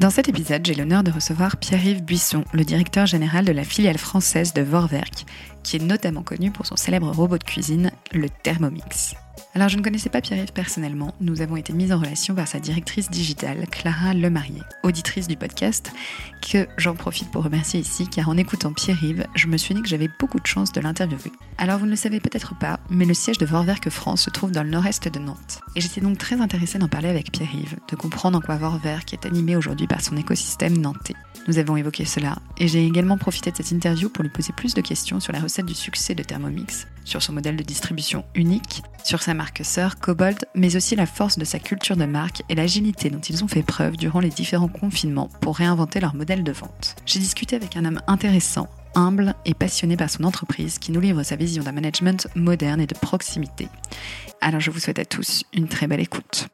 Dans cet épisode, j'ai l'honneur de recevoir Pierre-Yves Buisson, le directeur général de la filiale française de Vorwerk, qui est notamment connu pour son célèbre robot de cuisine, le Thermomix. Alors je ne connaissais pas Pierre-Yves personnellement, nous avons été mis en relation par sa directrice digitale, Clara Lemarié, auditrice du podcast, que j'en profite pour remercier ici, car en écoutant Pierre-Yves, je me suis dit que j'avais beaucoup de chance de l'interviewer. Alors vous ne le savez peut-être pas, mais le siège de Vorwerk France se trouve dans le nord-est de Nantes. Et j'étais donc très intéressée d'en parler avec Pierre-Yves, de comprendre en quoi Vorwerk est animé aujourd'hui par son écosystème nantais. Nous avons évoqué cela, et j'ai également profité de cette interview pour lui poser plus de questions sur la recette du succès de Thermomix, sur son modèle de distribution unique, sur sa marque sœur Cobalt, mais aussi la force de sa culture de marque et l'agilité dont ils ont fait preuve durant les différents confinements pour réinventer leur modèle de vente. J'ai discuté avec un homme intéressant, humble et passionné par son entreprise qui nous livre sa vision d'un management moderne et de proximité. Alors je vous souhaite à tous une très belle écoute.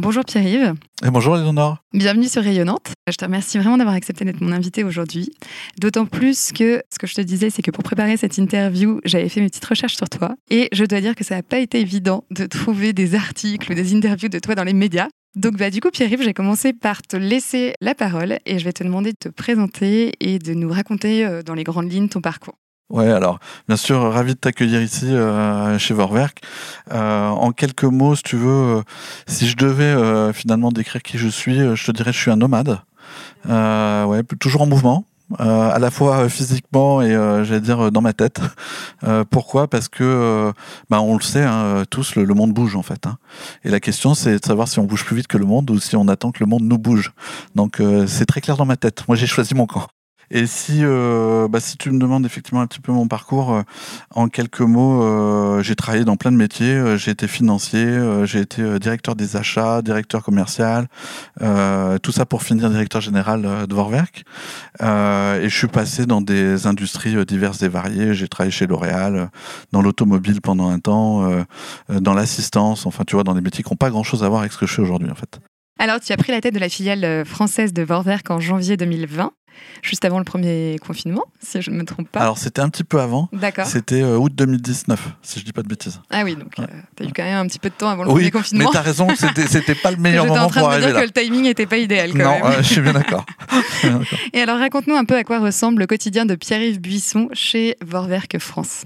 Bonjour Pierre-Yves. Et bonjour Léonore. Bienvenue sur Rayonnante. Je te remercie vraiment d'avoir accepté d'être mon invité aujourd'hui. D'autant plus que ce que je te disais, c'est que pour préparer cette interview, j'avais fait mes petites recherches sur toi. Et je dois dire que ça n'a pas été évident de trouver des articles ou des interviews de toi dans les médias. Donc bah, du coup, Pierre-Yves, j'ai commencé par te laisser la parole et je vais te demander de te présenter et de nous raconter euh, dans les grandes lignes ton parcours. Ouais, alors bien sûr, ravi de t'accueillir ici euh, chez Vorwerk. Euh, en quelques mots, si tu veux, euh, si je devais euh, finalement décrire qui je suis, je te dirais que je suis un nomade. ouais, toujours en mouvement. à la fois physiquement et j'allais dire dans ma tête. pourquoi? Parce que, bah, on le sait hein, tous, le, monde bouge en fait. Hein. Et la question, c'est de savoir si on bouge plus vite que le monde ou si on attend que le monde nous bouge. Donc c'est très clair dans ma tête. Moi, j'ai choisi mon camp. Et si, euh, bah, si tu me demandes effectivement un petit peu mon parcours, euh, en quelques mots, euh, j'ai travaillé dans plein de métiers. Euh, j'ai été financier, euh, j'ai été directeur des achats, directeur commercial, tout ça pour finir directeur général de Vorwerk. et je suis passé dans des industries diverses et variées. J'ai travaillé chez L'Oréal, dans l'automobile pendant un temps, dans l'assistance, enfin tu vois, dans des métiers qui n'ont pas grand-chose à voir avec ce que je fais aujourd'hui en fait. Alors, tu as pris la tête de la filiale française de Vorwerk en janvier 2020 juste avant le premier confinement, si je ne me trompe pas. Alors c'était un petit peu avant. D'accord. C'était euh, août 2019, si je dis pas de bêtises. Ah oui, donc euh, tu as eu quand même un petit peu de temps avant le premier confinement. Mais tu as raison, c'était, pas le meilleur moment pour arriver là. en train de dire que le timing n'était pas idéal quand non, même. je suis bien d'accord. Et alors raconte-nous un peu à quoi ressemble le quotidien de Pierre-Yves Buisson chez Vorwerk France.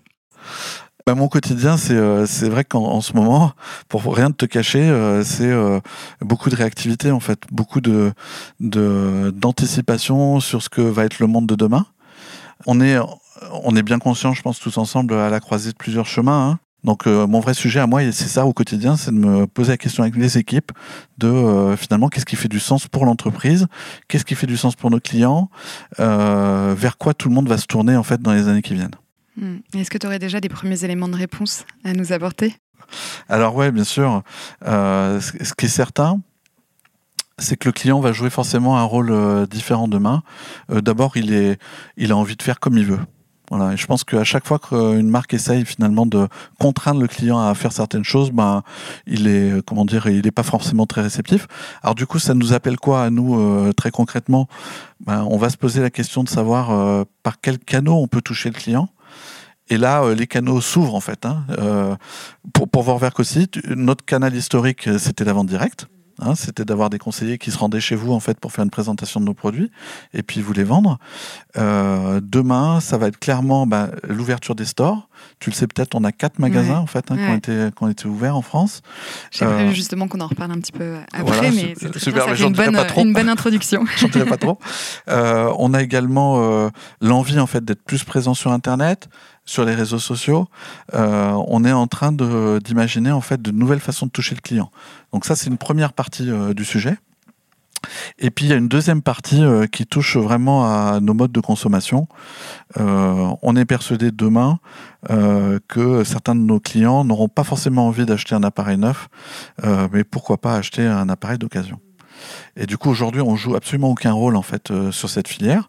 Bah, mon quotidien, c'est euh, vrai qu'en ce moment, pour rien te cacher, euh, c'est euh, beaucoup de réactivité en fait, beaucoup de d'anticipation sur ce que va être le monde de demain. On est on est bien conscient, je pense tous ensemble, à la croisée de plusieurs chemins. Hein. Donc mon vrai sujet à moi, c'est ça au quotidien, c'est de me poser la question avec les équipes de finalement qu'est-ce qui fait du sens pour l'entreprise, qu'est-ce qui fait du sens pour nos clients, vers quoi tout le monde va se tourner en fait dans les années qui viennent? Hmm. Est-ce que tu aurais déjà des premiers éléments de réponse à nous apporter? Alors ouais, bien sûr. Euh, ce qui est certain, c'est que le client va jouer forcément un rôle euh, différent demain. Euh, D'abord, il, il a envie de faire comme il veut. Voilà. Et je pense qu'à chaque fois qu'une marque essaye finalement de contraindre le client à faire certaines choses, ben, il est, comment dire, il n'est pas forcément très réceptif. Alors du coup, ça nous appelle quoi à nous très concrètement? Ben, On va se poser la question de savoir par quel canot on peut toucher le client. Et là, euh, les canaux s'ouvrent en fait. Hein. Euh, pour, pour Vorwerk aussi, notre canal historique, euh, c'était la vente directe. Hein, c'était d'avoir des conseillers qui se rendaient chez vous en fait pour faire une présentation de nos produits et puis vous les vendre. Euh, demain, ça va être clairement bah, l'ouverture des stores. Tu le sais peut-être, on a quatre magasins Ouais. en fait hein, qui, ont été, qui ont été ouverts en France. J'ai Euh, justement qu'on en reparle un petit peu après, voilà, mais c'est super, bien, mais ça fait j'en une dirai bonne, pas trop. une bonne introduction. J'en dirai pas trop. Euh, on a également euh, l'envie en fait d'être plus présent sur Internet, sur les réseaux sociaux. Euh, on est en train d'imaginer en fait de nouvelles façons de toucher le client. Donc ça, c'est une première partie euh, du sujet. Et puis il y a une deuxième partie euh, qui touche vraiment à nos modes de consommation. On est persuadé demain que certains de nos clients n'auront pas forcément envie d'acheter un appareil neuf, mais pourquoi pas acheter un appareil d'occasion. Et du coup, aujourd'hui, on joue absolument aucun rôle en fait euh, sur cette filière.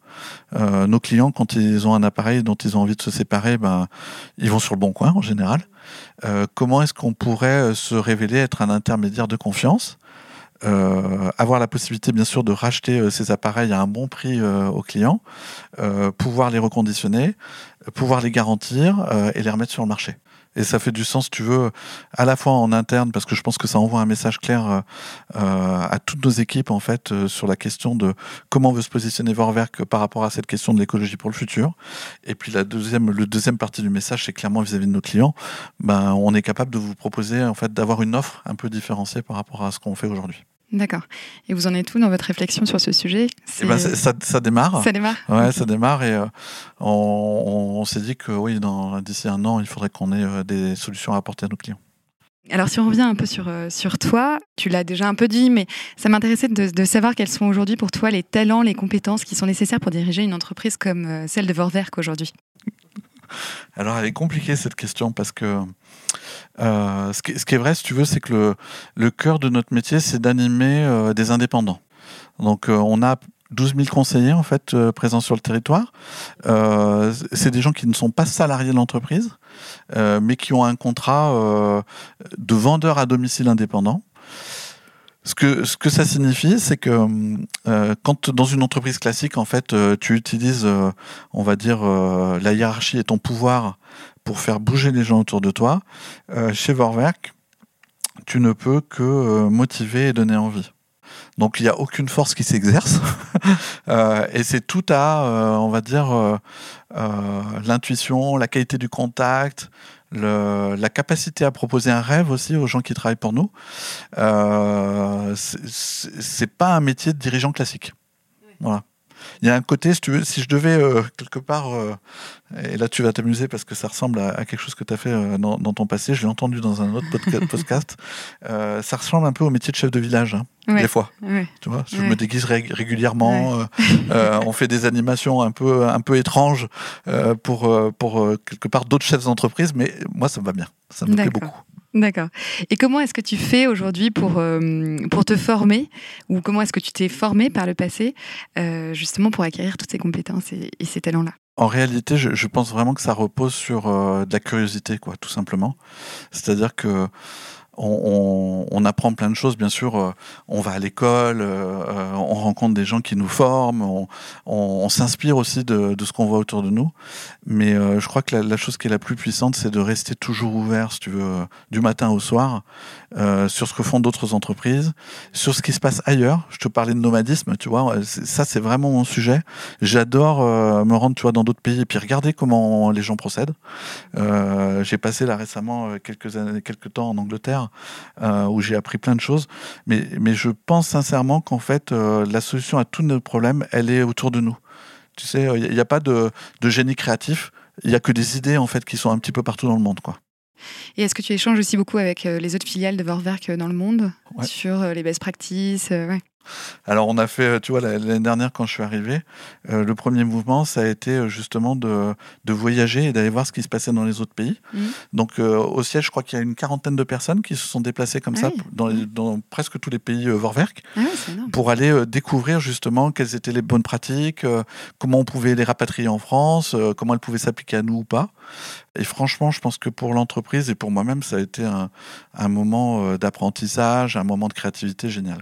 Euh, nos clients, quand ils ont un appareil dont ils ont envie de se séparer, ben, ils vont sur le bon coin en général. Euh, comment est-ce qu'on pourrait se révéler être un intermédiaire de confiance? Avoir la possibilité bien sûr de racheter ces appareils à un bon prix aux clients, pouvoir les reconditionner, pouvoir les garantir et les remettre sur le marché. Et ça fait du sens, tu veux, à la fois en interne, parce que je pense que ça envoie un message clair euh, euh, à toutes nos équipes, en fait, euh, sur la question de comment on veut se positionner Vorwerk par rapport à cette question de l'écologie pour le futur. Et puis la deuxième, le deuxième partie du message, c'est clairement vis-à-vis de nos clients, ben, on est capable de vous proposer, en fait, d'avoir une offre un peu différenciée par rapport à ce qu'on fait aujourd'hui. D'accord. Et vous en êtes où dans votre réflexion sur ce sujet? Eh ben, ça, ça, démarre. Ça démarre? Ouais, ça démarre et euh, on, s'est dit que oui, d'ici un an, il faudrait qu'on ait euh, des solutions à apporter à nos clients. Alors si on revient un peu sur, euh, sur toi, tu l'as déjà un peu dit, mais ça m'intéressait de, de, savoir quels sont aujourd'hui pour toi les talents, les compétences qui sont nécessaires pour diriger une entreprise comme celle de Vorwerk aujourd'hui. Alors elle est compliquée cette question parce que euh, ce, qui, est vrai, si tu veux, c'est que le, le cœur de notre métier, c'est d'animer euh, des indépendants. Donc, euh, on a 12 000 conseillers en fait présents sur le territoire. c'est des gens qui ne sont pas salariés de l'entreprise, mais qui ont un contrat de vendeur à domicile indépendant. Ce que, ça signifie, c'est que quand dans une entreprise classique, en fait, tu utilises, on va dire, la hiérarchie et ton pouvoir pour faire bouger les gens autour de toi. Euh, chez Vorwerk, tu ne peux que euh, motiver et donner envie. Donc il n'y a aucune force qui s'exerce. euh, et c'est tout à, euh, on va dire, euh, l'intuition, la qualité du contact, le, la capacité à proposer un rêve aussi aux gens qui travaillent pour nous. c'est pas un métier de dirigeant classique. Voilà. Il y a un côté, si, tu veux, si je devais quelque part et là, tu vas t'amuser parce que ça ressemble à, quelque chose que tu as fait euh, dans, ton passé. Je l'ai entendu dans un autre podcast. Euh, ça ressemble un peu au métier de chef de village, hein, des fois. Tu vois, je me déguise régulièrement. Euh, on fait des animations un peu, un peu étranges pour, pour quelque part d'autres chefs d'entreprise, mais moi, ça me va bien. Ça me plaît beaucoup. D'accord. Et comment est-ce que tu fais aujourd'hui pour, pour te former ou comment est-ce que tu t'es formé par le passé justement pour acquérir toutes ces compétences et ces talents-là? En réalité, je, je, pense vraiment que ça repose sur euh, de la curiosité, quoi, tout simplement. C'est-à-dire que on, apprend plein de choses, bien sûr. Euh, on va à l'école, euh, on rencontre des gens qui nous forment, on, s'inspire aussi de, de ce qu'on voit autour de nous. Mais euh, je crois que la, la, chose qui est la plus puissante, c'est de rester toujours ouvert, si tu veux, du matin au soir, euh, sur ce que font d'autres entreprises, sur ce qui se passe ailleurs. Je te parlais de nomadisme, tu vois. Ça, c'est vraiment mon sujet. J'adore me rendre, tu vois, dans d'autres pays et puis regarder comment les gens procèdent. J'ai passé là récemment quelques années, quelques temps en Angleterre euh, où j'ai appris plein de choses. Mais, mais je pense sincèrement qu'en fait, euh, la solution à tous nos problèmes, elle est autour de nous. Tu sais, il n'y a, pas de, de génie créatif. Il n'y a que des idées en fait qui sont un petit peu partout dans le monde, quoi. Et est-ce que tu échanges aussi beaucoup avec euh, les autres filiales de Vorwerk dans le monde sur les best practices ouais. Alors on a fait, tu vois, l'année dernière quand je suis arrivé, euh, le premier mouvement, ça a été euh, justement de, de voyager et d'aller voir ce qui se passait dans les autres pays. Mmh. Donc euh, au siège, je crois qu'il y a une quarantaine de personnes qui se sont déplacées comme ça dans, dans, presque tous les pays Vorwerk ah pour aller découvrir justement quelles étaient les bonnes pratiques, comment on pouvait les rapatrier en France, comment elles pouvaient s'appliquer à nous ou pas. Et franchement, je pense que pour l'entreprise et pour moi-même, ça a été un, un moment d'apprentissage, un moment de créativité génial.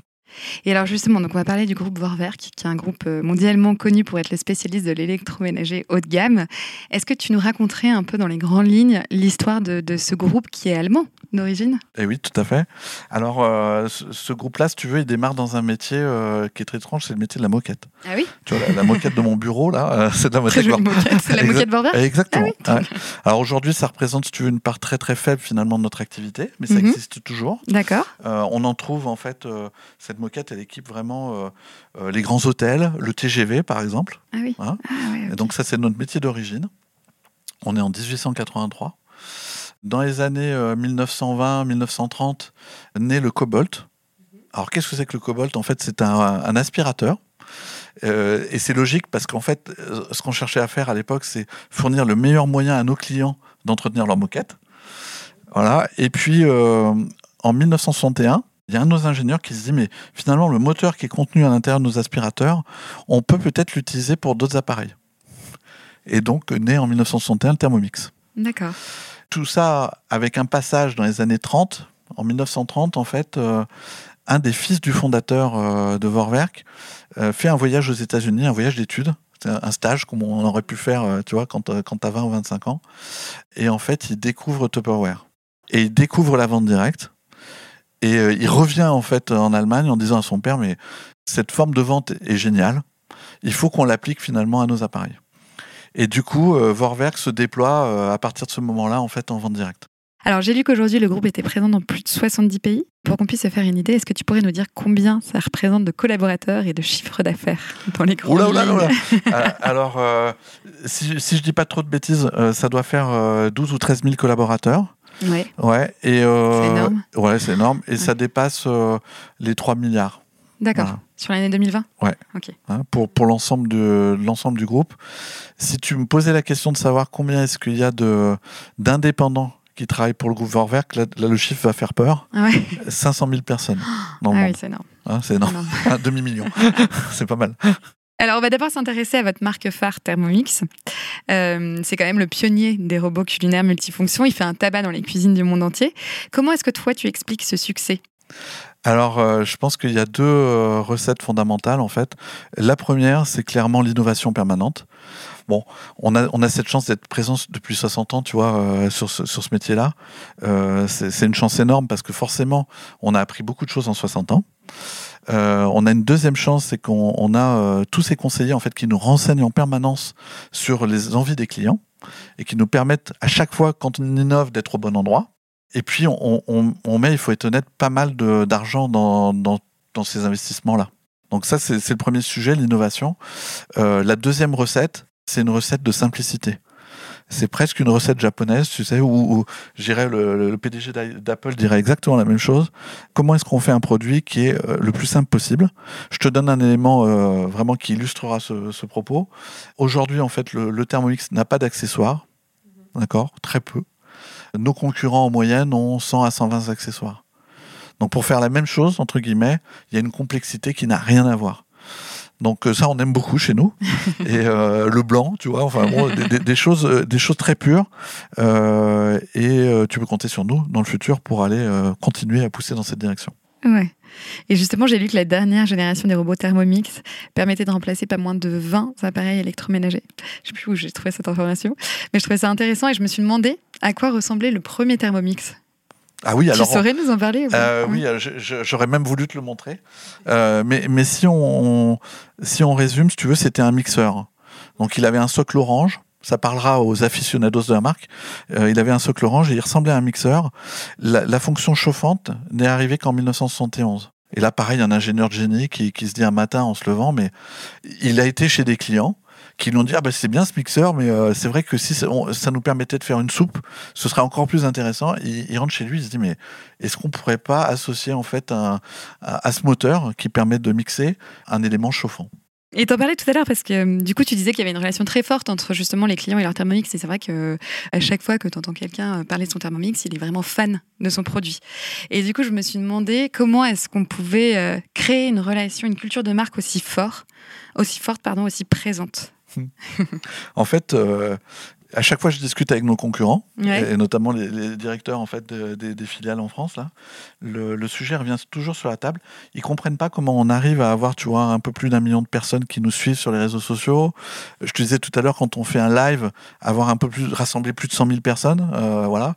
Et alors justement, donc on va parler du groupe Vorwerk, qui est un groupe euh, mondialement connu pour être le spécialiste de l'électroménager haut de gamme. Est-ce que tu nous raconterais un peu dans les grandes lignes l'histoire de, de ce groupe qui est allemand d'origine? Eh oui, tout à fait. Alors euh, ce, groupe-là, si tu veux, il démarre dans un métier euh, qui est très étrange, c'est le métier de la moquette. Ah oui? Tu vois, la, moquette de mon bureau, là, c'est de la moquette. C'est la moquette Vorwerk Exactement. Ah alors aujourd'hui, ça représente, si tu veux, une part très très faible finalement de notre activité, mais ça mhm. existe toujours. D'accord. on en trouve en fait cette moquette, elle équipe vraiment euh, euh, les grands hôtels, le TGV par exemple. Ah oui. Hein. Ah donc ça, c'est notre métier d'origine. On est en 1883. Dans les années 1920-1930, euh, naît le Cobalt. Alors qu'est-ce que c'est que le Cobalt? En fait, c'est un, aspirateur. et c'est logique parce qu'en fait, ce qu'on cherchait à faire à l'époque, c'est fournir le meilleur moyen à nos clients d'entretenir leur moquette. Voilà. Et puis, en 1961, Il y a un de nos ingénieurs qui se dit, mais finalement, le moteur qui est contenu à l'intérieur de nos aspirateurs, on peut peut-être l'utiliser pour d'autres appareils. Et donc, naît en 1961 le Thermomix. D'accord. Tout ça avec un passage dans les années 30. En 1930, en fait, euh, un des fils du fondateur euh, de Vorwerk euh, fait un voyage aux États-Unis, un voyage d'études. C'est un stage comme on aurait pu faire, tu vois, quand, quand tu as 20 ou 25 ans. Et en fait, il découvre Tupperware. Et il découvre la vente directe. Et euh, il revient en fait en Allemagne en disant à son père, mais cette forme de vente est géniale. Il faut qu'on l'applique finalement à nos appareils. Et du coup, euh, Vorwerk se déploie euh, à partir de ce moment-là en fait en vente directe. Alors, j'ai lu qu'aujourd'hui, le groupe était présent dans plus de 70 pays. Pour qu'on puisse se faire une idée, est-ce que tu pourrais nous dire combien ça représente de collaborateurs et de chiffres d'affaires dans les grandes Oula, oula, alors, euh, si, si je dis pas trop de bêtises, ça doit faire euh, 12 ou 13 000 collaborateurs. Ouais. Ouais, et euh, C'est énorme. Ouais, c'est énorme. Et ça dépasse euh, les 3 milliards D'accord. Voilà. Sur l'année 2020 Ouais. Ok. hein, pour, pour l'ensemble de l'ensemble du groupe. Si tu me posais la question de savoir combien est-ce qu'il y a de d'indépendants qui travaillent pour le groupe Vorwerk, là, là, le chiffre va faire peur. Ah ouais. 500 000 personnes dans Ah oui, c'est énorme. Hein, c'est énorme. énorme. Un demi-million. c'est pas mal. Alors, on va d'abord s'intéresser à votre marque phare Thermomix. Euh, c'est quand même le pionnier des robots culinaires multifonctions. Il fait un tabac dans les cuisines du monde entier. Comment est-ce que toi, tu expliques ce succès? Alors, euh, je pense qu'il y a deux euh, recettes fondamentales en fait. La première, c'est clairement l'innovation permanente. Bon, on a, on a cette chance d'être présent depuis 60 ans, tu vois, sur ce, sur ce métier-là. C'est une chance énorme parce que forcément, on a appris beaucoup de choses en 60 ans. Euh, on a une deuxième chance, c'est qu'on on a euh, tous ces conseillers en fait qui nous renseignent en permanence sur les envies des clients et qui nous permettent à chaque fois, quand on innove, d'être au bon endroit. Et puis, on, on- met, il faut être honnête, pas mal d'argent dans, ces investissements-là. Donc ça, c'est c'est le premier sujet, l'innovation. Euh, la deuxième recette, c'est une recette de simplicité. C'est presque une recette japonaise, tu sais, où, dirais le, PDG d'a- d'Apple dirait exactement la même chose. Comment est-ce qu'on fait un produit qui est euh, le plus simple possible? Je te donne un élément euh, vraiment qui illustrera ce, ce propos. Aujourd'hui, en fait, le, le Thermomix n'a pas d'accessoires, d'accord? Très peu. Nos concurrents en moyenne ont 100 à 120 accessoires. Donc pour faire la même chose, entre guillemets, il y a une complexité qui n'a rien à voir. Donc euh, ça, on aime beaucoup chez nous. Et euh, le blanc, tu vois, enfin bon, des, des- des choses, euh, des choses très pures. Euh, et tu peux compter sur nous dans le futur pour aller continuer à pousser dans cette direction. Ouais. Et justement, j'ai lu que la dernière génération des robots Thermomix permettait de remplacer pas moins de 20 appareils électroménagers. Je sais plus où j'ai trouvé cette information, mais je trouvais ça intéressant et je me suis demandé à quoi ressemblait le premier Thermomix. Ah oui, alors. tu saurais nous en parler ou pas Euh, oui, euh, j'aurais même voulu te le montrer. Euh, mais, mais si on, si on résume, si tu veux, c'était un mixeur. Donc il avait un socle orange. Ça parlera aux aficionados de la marque. Euh, il avait un socle orange et il ressemblait à un mixeur. La, la fonction chauffante n'est arrivée qu'en 1971. Et là, pareil, un ingénieur de génie qui, qui se dit un matin en se levant, mais il a été chez des clients qui lui ont dit ah bah c'est bien ce mixeur, mais euh, c'est vrai que si ça, nous permettait de faire une soupe, ce serait encore plus intéressant. Il, rentre chez lui, il se dit mais est-ce qu'on pourrait pas associer en fait un- à, ce moteur qui permet de mixer un élément chauffant? Et t'en parlais tout à l'heure parce que euh, du coup tu disais qu'il y avait une relation très forte entre justement les clients et leur Thermomix et c'est vrai que à chaque fois que tu entends quelqu'un euh, parler de son Thermomix, il est vraiment fan de son produit. Et du coup je me suis demandé comment est-ce qu'on pouvait créer une relation, une culture de marque aussi fort, aussi forte pardon, aussi présente? En fait, euh, à chaque fois je discute avec nos concurrents Ouais. et notamment les, les directeurs en fait de- des, des filiales en France là, le, le sujet revient toujours sur la table. Ils comprennent pas comment on arrive à avoir tu vois un peu plus d'un million de personnes qui nous suivent sur les réseaux sociaux. Je te disais tout à l'heure quand on fait un live, avoir un peu plus rassembler plus de 100 000 personnes, euh, voilà.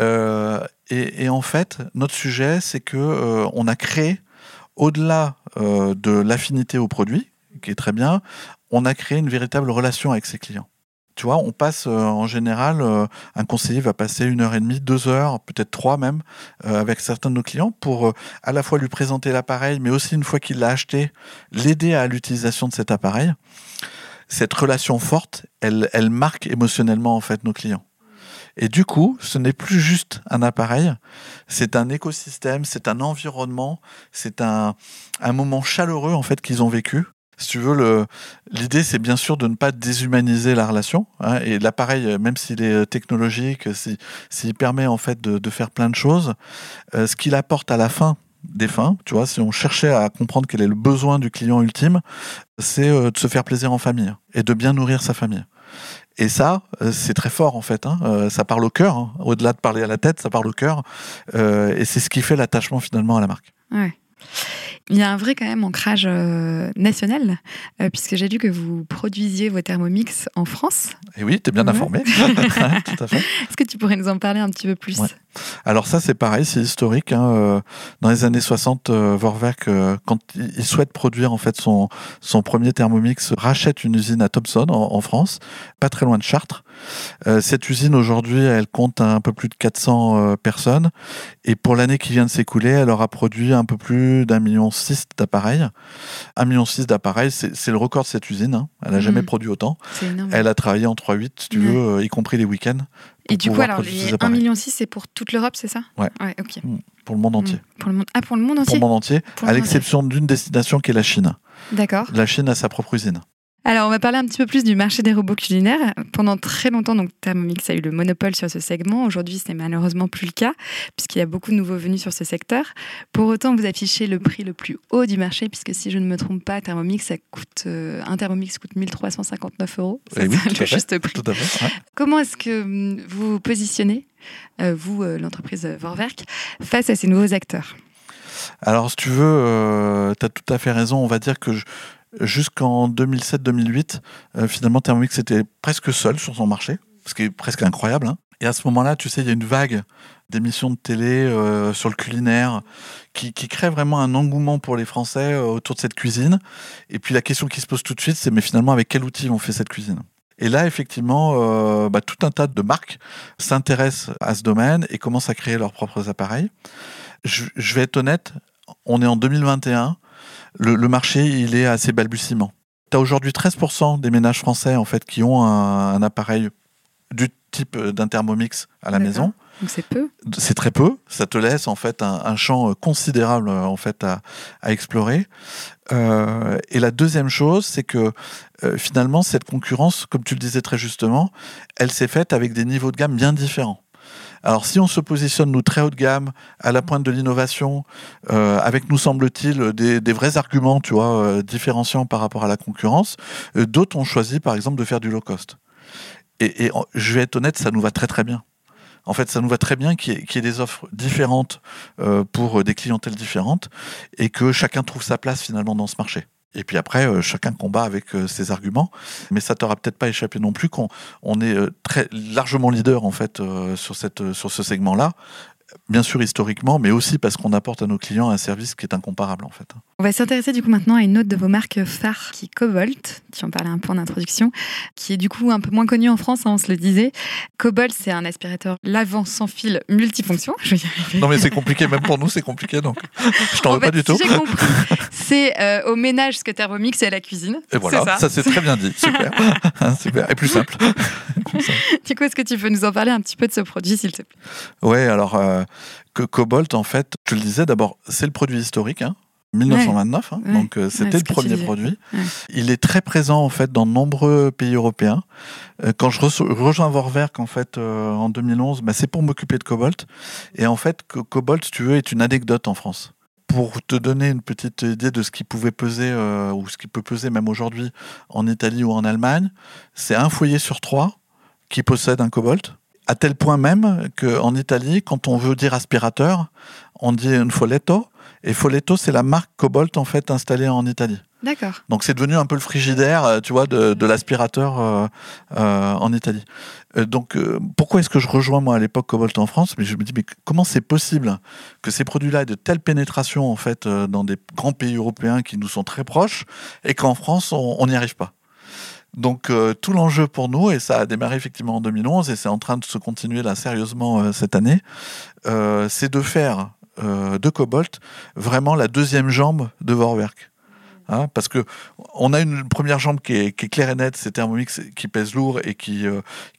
Euh, et, et en fait, notre sujet c'est que euh, on a créé au-delà euh, de l'affinité au produit, qui est très bien, on a créé une véritable relation avec ses clients. Tu vois, on passe euh, en général, euh, un conseiller va passer une heure et demie, deux heures, peut-être trois même, euh, avec certains de nos clients pour euh, à la fois lui présenter l'appareil, mais aussi une fois qu'il l'a acheté, l'aider à l'utilisation de cet appareil. Cette relation forte, elle, elle marque émotionnellement en fait nos clients. Et du coup, ce n'est plus juste un appareil, c'est un écosystème, c'est un environnement, c'est un, un moment chaleureux en fait qu'ils ont vécu. Si tu veux, l'idée c'est bien sûr de ne pas déshumaniser la relation. hein, et l'appareil, euh, même s'il est euh, technologique, si- s'il permet en fait de, de faire plein de choses, euh, ce qu'il apporte à la fin des fins, tu vois, si on cherchait à comprendre quel est le besoin du client ultime, c'est euh, de se faire plaisir en famille et de bien nourrir sa famille. Et ça, euh, c'est très fort en fait. Hein. Euh, ça parle au cœur. hein. Au-delà de parler à la tête, ça parle au cœur. Euh, et c'est ce qui fait l'attachement finalement à la marque. Ouais. Il y a un vrai quand même ancrage euh, national, euh, puisque j'ai lu que vous produisiez vos Thermomix en France. Et oui, tu es bien Ouais. informé. Est-ce que tu pourrais nous en parler un petit peu plus? Ouais. Alors ça, c'est pareil, c'est historique. hein. Euh, Dans les années 60, euh, Vorwerk, quand il souhaite produire en fait son, son premier Thermomix, rachète une usine à Thomson en, en France, pas très loin de Chartres. Euh, cette usine aujourd'hui, elle compte un peu plus de 400 euh, personnes. Et pour l'année qui vient de s'écouler, elle aura produit un peu plus d'un million d'appareils. Un million six d'appareils, c'est le record de cette usine. hein. Elle n'a jamais Mhm. produit autant. Elle a travaillé en 3-8, si tu veux, euh, y compris les week-ends. Et pour du coup, alors, produire ces les 1,6 appareils. million, c'est pour toute l'Europe, c'est ça? Ouais. Ouais, ok. Pour le monde entier. Mm. Pour le monde... Ah, pour le monde Pour entier? le monde entier, Pour à l'exception d'une destination qui est la Chine. D'accord. La Chine a sa propre usine. Alors, on va parler un petit peu plus du marché des robots culinaires. Pendant très longtemps, donc Thermomix a eu le monopole sur ce segment. Aujourd'hui, ce n'est malheureusement plus le cas, puisqu'il y a beaucoup de nouveaux venus sur ce secteur. Pour autant, vous affichez le prix le plus haut du marché, puisque si je ne me trompe pas, Thermomix, ça coûte, euh, un Thermomix coûte 1359 euros. Eh oui, c'est le juste prix. Tout à fait. ouais. Comment est-ce que hum, vous vous positionnez, euh, vous, euh, l'entreprise Vorwerk, face à ces nouveaux acteurs? Alors, si tu veux, tu as tout à fait raison. On va dire que je- jusqu'en 2007-2008, euh, finalement, Thermomix était presque seul sur son marché, ce qui est presque incroyable. hein. Et à ce moment-là, tu sais, il y a une vague d'émissions de télé euh, sur le culinaire qui, qui crée vraiment un engouement pour les Français euh, autour de cette cuisine. Et puis la question qui se pose tout de suite, c'est mais finalement, avec quel outil on fait cette cuisine? Et là, effectivement, euh, bah, tout un tas de marques s'intéressent à ce domaine et commencent à créer leurs propres appareils. Je, je vais être honnête, on est en 2021, le, le marché il est assez balbutiement. Tu as aujourd'hui 13% des ménages français en fait qui ont un, un appareil du type d'un Thermomix à la maison. Donc c'est peu. C'est très peu. Ça te laisse en fait un, un champ euh, considérable euh, en fait à, à explorer. Euh, et la deuxième chose, c'est que euh, finalement cette concurrence, comme tu le disais très justement, elle s'est faite avec des niveaux de gamme bien différents. Alors si on se positionne nous très haut de gamme, à la pointe de l'innovation, euh, avec nous semble-t-il des, des vrais arguments, tu vois, euh, différenciants par rapport à la concurrence, euh, d'autres ont choisi par exemple de faire du low cost. Et, je vais être honnête, ça nous va très très bien. En fait, ça nous va très bien qu'il y, ait- des offres différentes pour des clientèles différentes et que chacun trouve sa place finalement dans ce marché. Et puis après, euh, chacun combat avec euh, ses arguments. Mais ça t'aura peut-être pas échappé non plus qu'on on est euh, très largement leader en fait sur ce segment-là. Bien sûr historiquement, mais aussi parce qu'on apporte à nos clients un service qui est incomparable en fait. On va s'intéresser du coup maintenant à une autre de vos marques phares qui est Cobalt. Tu en parlais un peu en introduction, qui est du coup un peu moins connue en France, hein, on se le disait. Cobalt, c'est un aspirateur lavant sans fil multifonction. Je vais y arriver. Non mais c'est compliqué, même pour nous c'est compliqué donc je t'en En veux pas du tout. si J'ai compris. C'est euh, au ménage ce que Thermomix est à la cuisine. Et voilà, ça, ça. c'est très bien dit, super, super, et plus simple. Du coup, est-ce que tu peux nous en parler un petit peu de ce produit, s'il te plaît? Ouais, alors euh, que Cobalt, en fait, je le disais d'abord, c'est le produit historique, hein, 1929, hein, Ouais. donc euh, c'était le tu premier produit. Il est très présent en fait dans de nombreux pays européens. Euh, quand je rejoins Vorwerk en fait euh, en 2011, bah, c'est pour m'occuper de Cobalt. Et en fait, que Cobalt, si tu veux, est une anecdote en France. Pour te donner une petite idée de ce qui pouvait peser ou ce qui peut peser même aujourd'hui en Italie ou en Allemagne, c'est un foyer sur trois qui possède un Cobalt. À tel point même qu'en Italie, quand on veut dire aspirateur, on dit un folletto. Et folletto, c'est la marque Cobalt en fait installée en Italie. D'accord. Donc c'est devenu un peu le frigidaire, euh, tu vois, de, de l'aspirateur euh, euh, en Italie. Euh, donc pourquoi est-ce que je rejoins moi à l'époque Cobalt en France? Mais je me dis mais comment c'est possible que ces produits-là aient de telle pénétration en fait dans des grands pays européens qui nous sont très proches et qu'en France on n'y arrive pas? Donc euh, tout l'enjeu pour nous, et ça a démarré effectivement en 2011 et c'est en train de se continuer là sérieusement euh, cette année, euh, c'est de faire de Cobalt vraiment la deuxième jambe de Vorwerk. Hein, parce que on a une première jambe qui est, claire et nette, c'est Thermomix qui pèse lourd et qui,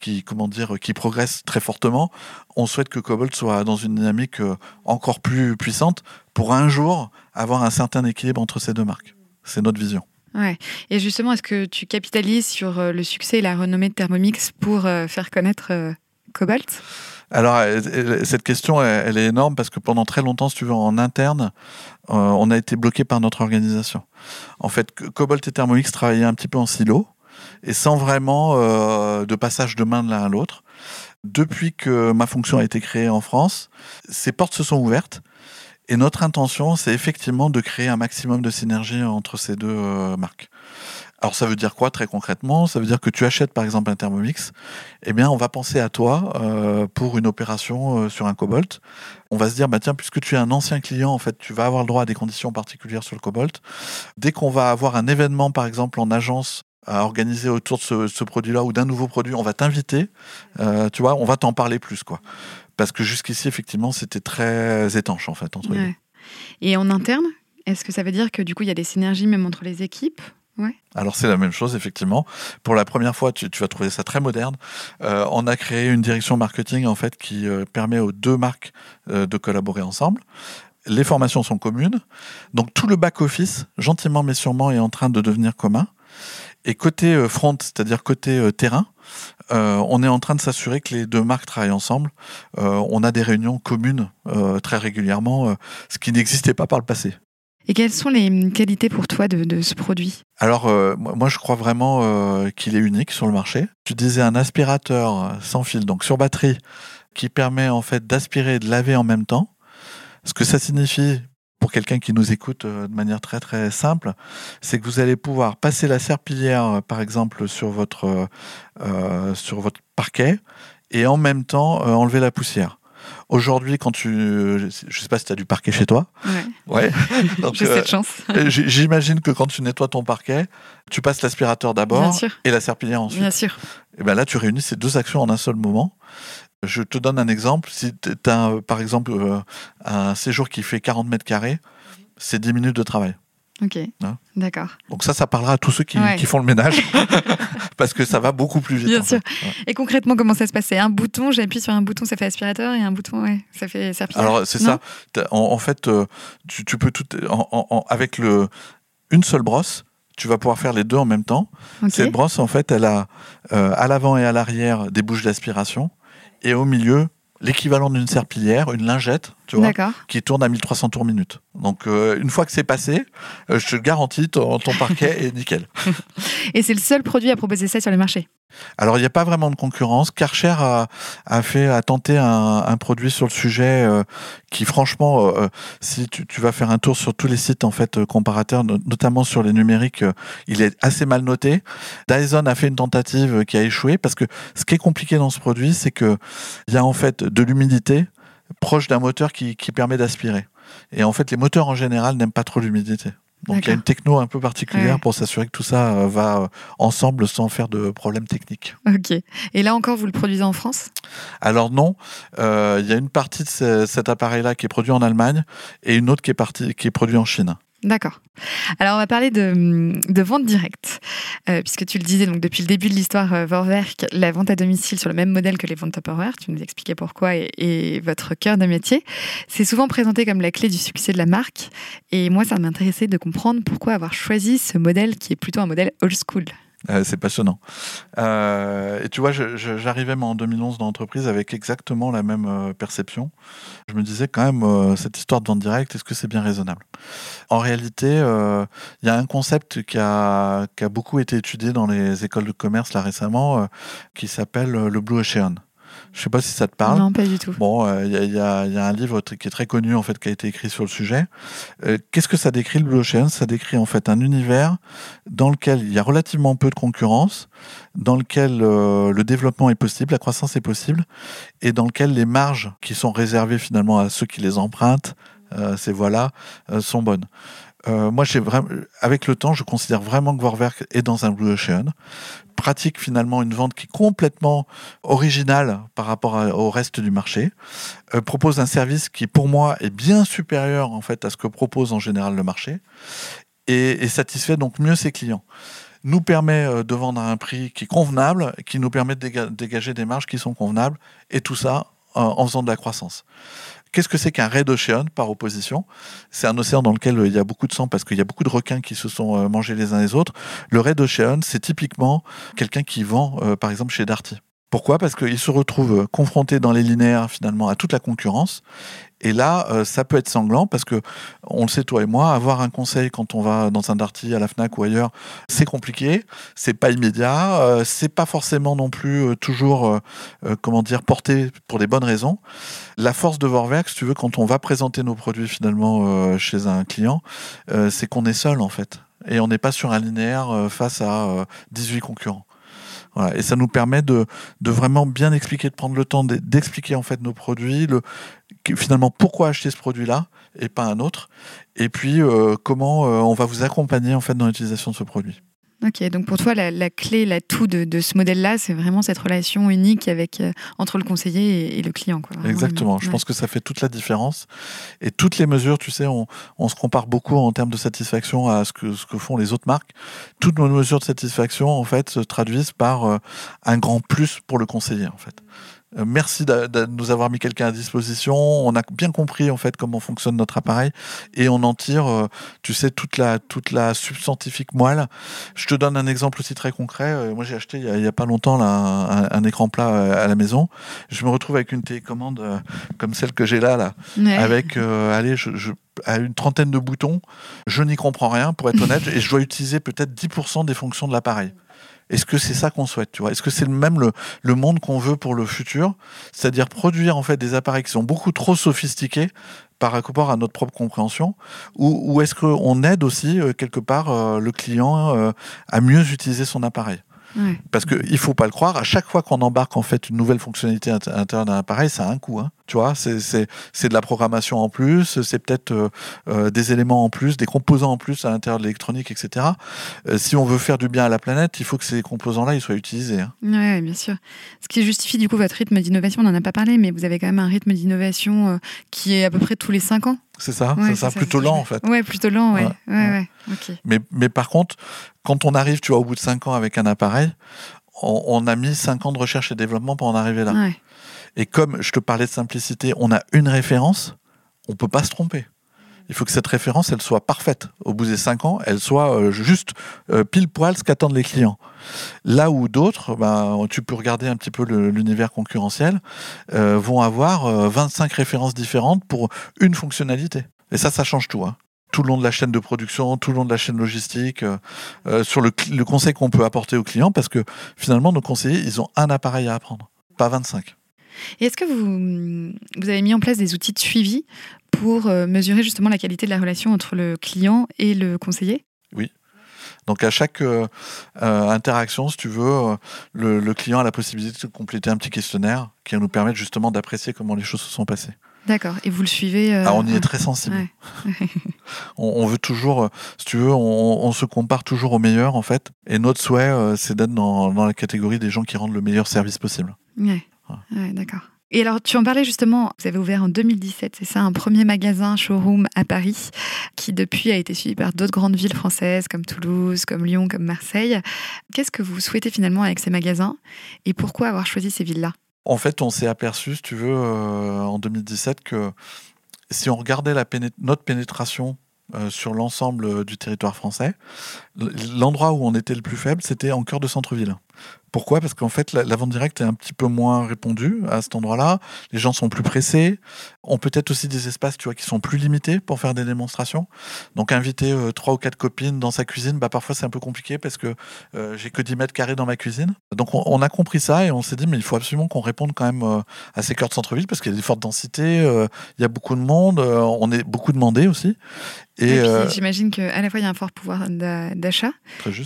qui, comment dire, qui progresse très fortement. On souhaite que Cobalt soit dans une dynamique encore plus puissante pour un jour avoir un certain équilibre entre ces deux marques. C'est notre vision. Ouais. Et justement, est-ce que tu capitalises sur euh, le succès et la renommée de Thermomix pour euh, faire connaître euh, Cobalt? Alors, cette question, elle, est énorme parce que pendant très longtemps, si tu veux, en interne, on a été bloqué par notre organisation. En fait, Cobalt et Thermomix travaillaient un petit peu en silo et sans vraiment de passage de main de l'un à l'autre. Depuis que ma fonction a été créée en France, ces portes se sont ouvertes. Et notre intention, c'est effectivement de créer un maximum de synergie entre ces deux euh, marques. Alors ça veut dire quoi très concrètement? Ça veut dire que tu achètes par exemple un Thermomix, eh bien on va penser à toi euh, pour une opération euh, sur un Cobalt. On va se dire bah tiens puisque tu es un ancien client en fait tu vas avoir le droit à des conditions particulières sur le Cobalt. Dès qu'on va avoir un événement par exemple en agence à organiser autour de ce, produit-là ou d'un nouveau produit, on va t'inviter, euh, tu vois, on va t'en parler plus, quoi. Parce que jusqu'ici, effectivement, c'était très étanche, en fait, entre ouais. Et en interne, est-ce que ça veut dire que du coup, il y a des synergies même entre les équipes? Ouais. Alors c'est la même chose effectivement. Pour la première fois, tu, vas trouver ça très moderne. Euh, on a créé une direction marketing en fait qui euh, permet aux deux marques de collaborer ensemble. Les formations sont communes, donc tout le back office, gentiment mais sûrement, est en train de devenir commun. Et côté euh, front, c'est-à-dire côté euh, terrain, euh, on est en train de s'assurer que les deux marques travaillent ensemble. on a des réunions communes très régulièrement, ce qui n'existait pas par le passé. Et quelles sont les qualités pour toi de, ce produit? Alors, moi, je crois vraiment qu'il est unique sur le marché. Tu disais un aspirateur sans fil, donc sur batterie, qui permet en fait d'aspirer et de laver en même temps. Ce que ça signifie pour quelqu'un qui nous écoute euh, de manière très très simple, c'est que vous allez pouvoir passer la serpillière, euh, par exemple, sur votre, euh, sur votre parquet et en même temps enlever la poussière. Aujourd'hui, quand tu. Je sais pas si tu as du parquet chez toi. Ouais. J'ai cette chance. J'imagine que quand tu nettoies ton parquet, tu passes l'aspirateur d'abord et la serpillière ensuite. Bien sûr. Et bien là, tu réunis ces deux actions en un seul moment. Je te donne un exemple. Si tu as, euh, par exemple, euh, un séjour qui fait 40 mètres carrés, c'est 10 minutes de travail. Ok. Hein? D'accord. Donc ça, ça parlera à tous ceux qui, font le ménage, parce que ça va beaucoup plus vite. Bien sûr. Et concrètement, comment ça se passe? C'est un bouton, j'appuie sur un bouton, ça fait aspirateur, et un bouton, ouais, ça fait serpillière. Alors c'est ça. En, fait, euh, tu, peux tout, avec le, une seule brosse, tu vas pouvoir faire les deux en même temps. Cette brosse, en fait, elle a à l'avant et à l'arrière des bouches d'aspiration et au milieu, l'équivalent d'une serpillière, une lingette, tu vois, qui tourne à 1300 tours minute. Donc euh, une fois que c'est passé, euh, je te garantis, ton, ton parquet est nickel. Et c'est le seul produit à proposer ça sur le marché alors, il n'y a pas vraiment de concurrence. Karcher a, tenté un, produit sur le sujet euh, qui, franchement, euh, euh, si tu, vas faire un tour sur tous les sites comparateurs, notamment sur les numériques, il est assez mal noté. Dyson a fait une tentative qui a échoué parce que ce qui est compliqué dans ce produit, c'est que il y a en fait de l'humidité proche d'un moteur qui permet d'aspirer. Et en fait, les moteurs en général n'aiment pas trop l'humidité. Donc il y a une techno un peu particulière pour s'assurer que tout ça euh, va euh, ensemble sans faire de problèmes techniques. Ok. Et là encore, vous le produisez en France? Alors non. Euh, il y a une partie de cet appareil-là qui est produit en Allemagne et une autre qui est, partie, qui est produit en Chine. D'accord. Alors on va parler de, vente directe, euh, puisque tu le disais donc depuis le début de l'histoire euh, Vorwerk, la vente à domicile sur le même modèle que les ventes Tupperware, tu nous expliquais pourquoi et, votre cœur de métier, c'est souvent présenté comme la clé du succès de la marque. Et moi, ça m'intéressait de comprendre pourquoi avoir choisi ce modèle qui est plutôt un modèle old school. Euh, c'est passionnant. Euh, et tu vois, j'arrivais en 2011 dans l'entreprise avec exactement la même euh, perception. Je me disais quand même, cette histoire de vente directe, est-ce que c'est bien raisonnable? En réalité, il y a un concept qui a, qui a, beaucoup été étudié dans les écoles de commerce là récemment, qui s'appelle le Blue Ocean. Je sais pas si ça te parle. Non, pas du tout. Bon, il y, y, a un livre qui est très connu en fait, qui a été écrit sur le sujet. Qu'est-ce que ça décrit le Blue Ocean Ça décrit en fait un univers dans lequel il y a relativement peu de concurrence, dans lequel le développement est possible, la croissance est possible, et dans lequel les marges qui sont réservées finalement à ceux qui les empruntent, ces voies-là, sont bonnes. Euh, moi, avec le temps, je considère vraiment que Vorwerk est dans un Blue Ocean, pratique finalement une vente qui est complètement originale par rapport au reste du marché, euh, propose un service qui, pour moi, est bien supérieur en fait à ce que propose en général le marché, et, satisfait donc mieux ses clients nous permet euh, de vendre à un prix qui est convenable, qui nous permet de dégager des marges qui sont convenables, et tout ça en faisant de la croissance. Qu'est-ce que c'est qu'un red ocean par opposition? C'est un océan dans lequel euh, il y a beaucoup de sang parce qu'il y a beaucoup de requins qui se sont euh, mangés les uns les autres. Le red ocean, c'est typiquement quelqu'un qui vend, euh, par exemple, chez Darty. Pourquoi? Parce qu'ils se retrouvent confrontés dans les linéaires finalement à toute la concurrence. Et là, euh, ça peut être sanglant parce que, on le sait toi et moi, avoir un conseil quand on va dans un darty à la Fnac ou ailleurs, c'est compliqué, c'est pas immédiat, euh, c'est pas forcément non plus euh, toujours, comment dire, porté pour des bonnes raisons. La force de Vorwerk, si tu veux, quand on va présenter nos produits finalement chez un client, c'est qu'on est seul en fait, et on n'est pas sur un linéaire face à 18 concurrents. Et ça nous permet de, de, vraiment bien expliquer, de prendre le temps d'expliquer en fait nos produits, le, finalement pourquoi acheter ce produit-là et pas un autre, et puis euh, comment euh, on va vous accompagner en fait dans l'utilisation de ce produit. Ok, donc pour toi, la, clé, l'atout de, de ce modèle-là, c'est vraiment cette relation unique avec, euh, entre le conseiller et, le client. Quoi. Exactement, je pense que ça fait toute la différence. Et toutes les mesures, tu sais, on, on, se compare beaucoup en termes de satisfaction à ce que, ce que font les autres marques. Toutes nos mesures de satisfaction, en fait, se traduisent par un grand plus pour le conseiller, en fait. Euh, merci de, nous avoir mis quelqu'un à disposition. On a bien compris en fait comment fonctionne notre appareil et on en tire, euh, tu sais, toute la toute la substantifique moelle. Je te donne un exemple aussi très concret. Euh, moi, j'ai acheté il y, a, pas longtemps là, un, écran plat à la maison. Je me retrouve avec une télécommande comme celle que j'ai là, là, avec allez, je, à une trentaine de boutons. Je n'y comprends rien, pour être honnête, et je dois utiliser peut-être 10% des fonctions de l'appareil. Est-ce que c'est ça qu'on souhaite tu vois? Est-ce que c'est même le, le monde qu'on veut pour le futur? C'est-à-dire produire en fait des appareils qui sont beaucoup trop sophistiqués par rapport à notre propre compréhension Ou, ou est-ce qu'on aide aussi euh, quelque part euh, le client euh, à mieux utiliser son appareil? Parce qu'il ne faut pas le croire, à chaque fois qu'on embarque en fait une nouvelle fonctionnalité à l'intérieur d'un appareil, ça a un coût. Hein. Tu vois, c'est de la programmation en plus, c'est peut-être euh, euh, des éléments en plus, des composants en plus à l'intérieur de l'électronique, etc. Euh, si on veut faire du bien à la planète, il faut que ces composants-là ils soient utilisés. Hein. Oui, bien sûr. Ce qui justifie du coup votre rythme d'innovation, on n'en a pas parlé, mais vous avez quand même un rythme d'innovation qui est à peu près tous les 5 ans. C'est ça, c'est ça, plutôt lent en fait. Ouais, plutôt lent, ouais. ouais. mais, mais par contre, quand on arrive, tu vois, au bout de 5 ans avec un appareil, on, on, a mis 5 ans de recherche et développement pour en arriver là. Et comme je te parlais de simplicité, on a une référence, on peut pas se tromper. Il faut que cette référence, elle soit parfaite. Au bout des cinq ans, elle soit euh, juste euh, pile poil ce qu'attendent les clients. Là où d'autres, ben, tu peux regarder un petit peu l'univers concurrentiel, euh, vont avoir 25 références différentes pour une fonctionnalité. Et ça, ça change tout. Hein. Tout le long de la chaîne de production, tout le long de la chaîne logistique, sur le conseil qu'on peut apporter aux clients, parce que finalement, nos conseillers, ils ont un appareil à apprendre, pas 25. Et est-ce que vous, vous avez mis en place des outils de suivi pour euh, mesurer justement la qualité de la relation entre le client et le conseiller? Oui. Donc à chaque euh, euh, interaction, si tu veux, le, client a la possibilité de compléter un petit questionnaire qui va nous permettre justement d'apprécier comment les choses se sont passées. D'accord. Et vous le suivez ah, On y est très sensible. on, veut toujours, si tu veux, on, se compare toujours au meilleur en fait. Et notre souhait, c'est d'être dans, dans, la catégorie des gens qui rendent le meilleur service possible. Ouais. Ouais, d'accord. Et alors, tu en parlais justement, vous avez ouvert en 2017, c'est ça, un premier magasin showroom à Paris, qui depuis a été suivi par d'autres grandes villes françaises comme Toulouse, comme Lyon, comme Marseille. Qu'est-ce que vous souhaitez finalement avec ces magasins et pourquoi avoir choisi ces villes-là? En fait, on s'est aperçu, si tu veux, euh, en 2017, que si on regardait la notre pénétration euh, sur l'ensemble du territoire français, l'endroit où on était le plus faible, c'était en cœur de centre-ville. Pourquoi? Parce qu'en fait, la, vente directe est un petit peu moins répandue à cet endroit-là. Les gens sont plus pressés. On peut-être aussi des espaces, tu vois, qui sont plus limités pour faire des démonstrations. Donc, inviter euh, trois ou quatre copines dans sa cuisine, bah, parfois c'est un peu compliqué parce que euh, j'ai que 10 mètres carrés dans ma cuisine. Donc, on, a compris ça et on s'est dit, mais il faut absolument qu'on réponde quand même euh, à ces cœurs de centre-ville parce qu'il y a des fortes densités, il y a beaucoup de monde, on est beaucoup demandé aussi. Et, j'imagine qu'à la fois il y a un fort pouvoir d'achat,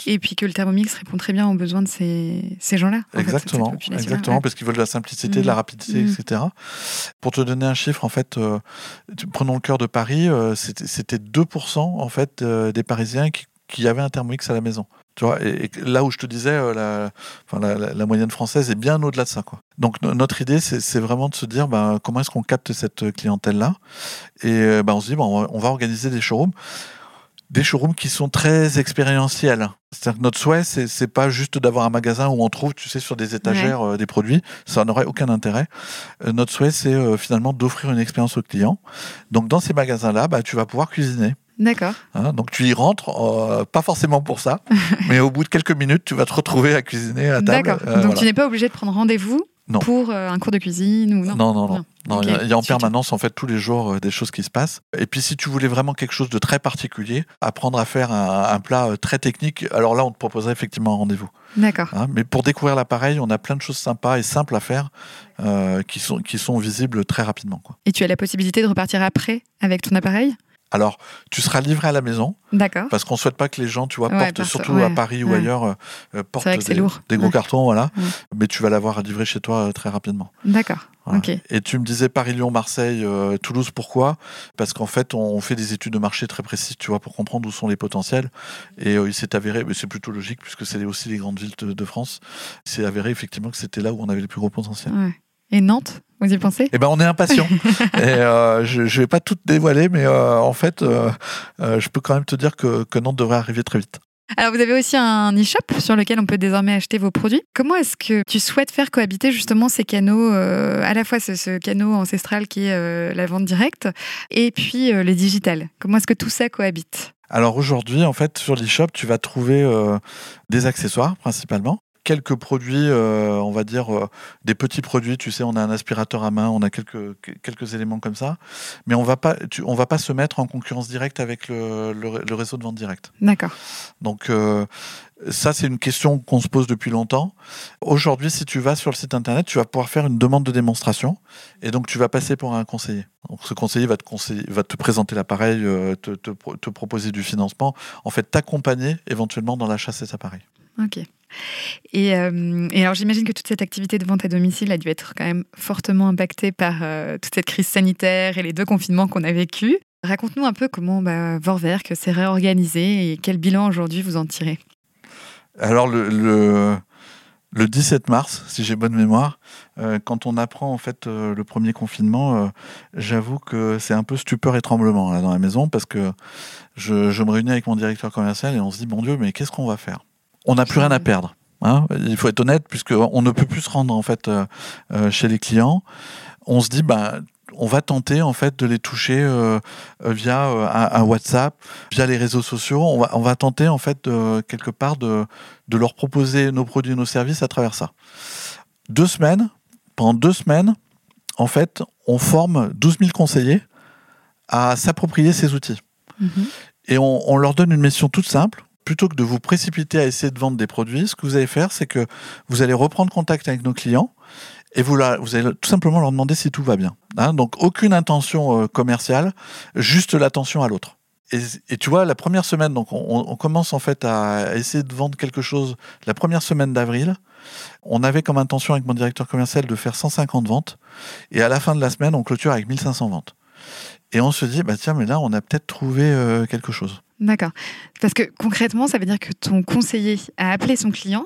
et puis que le Thermomix répond très bien aux besoins de ces, ces gens-là. Exactement, exactement, parce qu'ils veulent de la simplicité, de la mmh. rapidité, mmh. etc. Pour te donner un chiffre, en fait, euh, prenons le cœur de Paris, euh, c'était 2% en fait euh, des Parisiens qui, qui, avaient un Thermomix à la maison. Tu vois, et, là où je te disais, la, enfin, la, moyenne française est bien au-delà de ça. Quoi. Donc notre idée, c'est vraiment de se dire bah, comment est-ce qu'on capte cette clientèle-là? Et bah, on se dit, bah, on va organiser des showrooms des showrooms qui sont très expérientiels. C'est-à-dire que notre souhait, c'est pas juste d'avoir un magasin où on trouve, tu sais, sur des étagères euh, des produits. Ça n'aurait aucun intérêt. Euh, notre souhait, c'est euh, finalement d'offrir une expérience au client. Donc, dans ces magasins-là, bah, tu vas pouvoir cuisiner. D'accord. Hein, donc tu y rentres, euh, pas forcément pour ça, mais au bout de quelques minutes, tu vas te retrouver à cuisiner à table. D'accord. Euh, Donc voilà. tu n'es pas obligé de prendre rendez-vous Non. pour euh, un cours de cuisine ou non? Non, non, non. Non. Il y a- en permanence, en fait, tous les jours, euh, des choses qui se passent. Et puis, si tu voulais vraiment quelque chose de très particulier, apprendre à faire un, un plat euh, très technique, alors là, on te proposerait effectivement un rendez-vous. D'accord. hein. Mais pour découvrir l'appareil, on a plein de choses sympas et simples à faire qui, sont, qui sont visibles très rapidement. Quoi. Et tu as la possibilité de repartir après avec ton appareil? Alors, tu seras livré à la maison D'accord. parce qu'on souhaite pas que les gens, tu vois, Ouais, portent, surtout ouais, à Paris ou ouais. ailleurs, euh, euh, portent des, gros cartons, voilà. Mais tu vas l'avoir à livrer chez toi euh, très rapidement. D'accord. Voilà. Ok. Et tu me disais Paris, Lyon, Marseille, euh, Toulouse, pourquoi? Parce qu'en fait, on fait des études de marché très précises, tu vois, pour comprendre où sont les potentiels. Et euh, il s'est avéré, mais c'est plutôt logique, puisque c'est aussi les grandes villes de, de France, il s'est avéré effectivement que c'était là où on avait les plus gros potentiels. Ouais. Et Nantes, vous y pensez? Eh ben, on est impatient. et euh, je, je vais pas tout dévoiler, mais euh, en fait, euh, euh, je peux quand même te dire que, que Nantes devrait arriver très vite. Alors, vous avez aussi un e-shop sur lequel on peut désormais acheter vos produits. Comment est-ce que tu souhaites faire cohabiter justement ces canaux, euh, à la fois ce, ce canot ancestral qui est euh, la vente directe et puis euh, le digital? Comment est-ce que tout ça cohabite? Alors aujourd'hui, en fait, sur l'e-shop, tu vas trouver euh, des accessoires principalement. Quelques produits, euh, on va dire euh, des petits produits. Tu sais, on a un aspirateur à main, on a quelques quelques éléments comme ça, mais on va pas, tu- on va pas se mettre en concurrence directe avec le, le- le réseau de vente directe. D'accord. Donc euh, ça, c'est une question qu'on se pose depuis longtemps. Aujourd'hui, si tu vas sur le site internet, tu vas pouvoir faire une demande de démonstration et donc tu vas passer pour un conseiller. Donc ce conseiller va te, conseiller, va te présenter l'appareil, te, te proposer du financement, en fait t'accompagner éventuellement dans l'achat de cet appareil. Ok. Et, euh, et alors j'imagine que toute cette activité de vente à domicile a dû être quand même fortement impactée par euh, toute cette crise sanitaire et les deux confinements qu'on a vécus. Raconte-nous un peu comment bah, Vorwerk s'est réorganisé et quel bilan aujourd'hui vous en tirez? Alors le, le, le 17 mars, si j'ai bonne mémoire, euh, quand on apprend en fait le premier confinement, j'avoue que c'est un peu stupeur et tremblement dans la maison parce que je, me réunis avec mon directeur commercial et on se dit mon Dieu, mais qu'est-ce qu'on va faire? On n'a plus rien à perdre. hein. Il faut être honnête puisque on ne peut plus se rendre en fait euh, euh, chez les clients. On se dit bah on va tenter en fait de les toucher euh, via euh, un, un WhatsApp, via les réseaux sociaux. On va, on va tenter en fait de, quelque part de, de leur proposer nos produits, nos services à travers ça. Deux semaines, pendant deux semaines, en fait, on forme 12 000 conseillers à s'approprier ces outils. Mhm. Et on, on leur donne une mission toute simple. Plutôt que de vous précipiter à essayer de vendre des produits, ce que vous allez faire, c'est que vous allez reprendre contact avec nos clients et vous, allez tout simplement leur demander si tout va bien. Hein, donc aucune intention euh, commerciale, juste l'attention à l'autre. Et, tu vois, la première semaine, donc on, on commence en fait à essayer de vendre quelque chose la première semaine d'avril. On avait comme intention avec mon directeur commercial de faire 150 ventes. Et à la fin de la semaine, on clôture avec 1500 ventes. Et on se dit, bah tiens, mais là, on a peut-être trouvé euh, quelque chose. D'accord. Parce que concrètement, ça veut dire que ton conseiller a appelé son client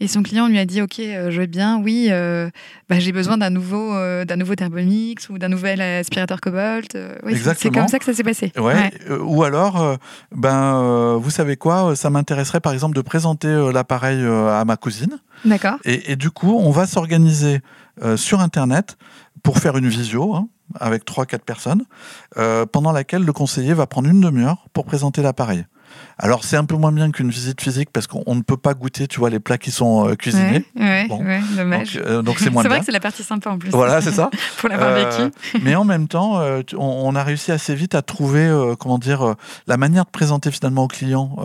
et son client lui a dit Ok, euh, je veux bien, oui, euh, bah, j'ai besoin d'un nouveau, euh, d'un nouveau Thermomix ou d'un nouvel aspirateur Cobalt. Euh, oui, c'est- comme ça que ça s'est passé. Ouais. ou alors, ben, vous savez quoi, ça m'intéresserait par exemple de présenter l'appareil à ma cousine. D'accord. Et, et du coup, on va s'organiser sur Internet pour faire une visio hein, avec 3-4 personnes, euh, pendant laquelle le conseiller va prendre une demi-heure pour présenter l'appareil. Alors, c'est un peu moins bien qu'une visite physique parce qu'on on ne peut pas goûter, tu vois, les plats qui sont euh, cuisinés. Ouais, ouais, Bon. ouais, Donc, dommage. euh, c'est moins C'est vrai bien. que c'est la partie sympa en plus. Voilà, c'est ça. Pour l'avoir vécu. mais en même temps, on, on a réussi assez vite à trouver, comment dire, la manière de présenter finalement au client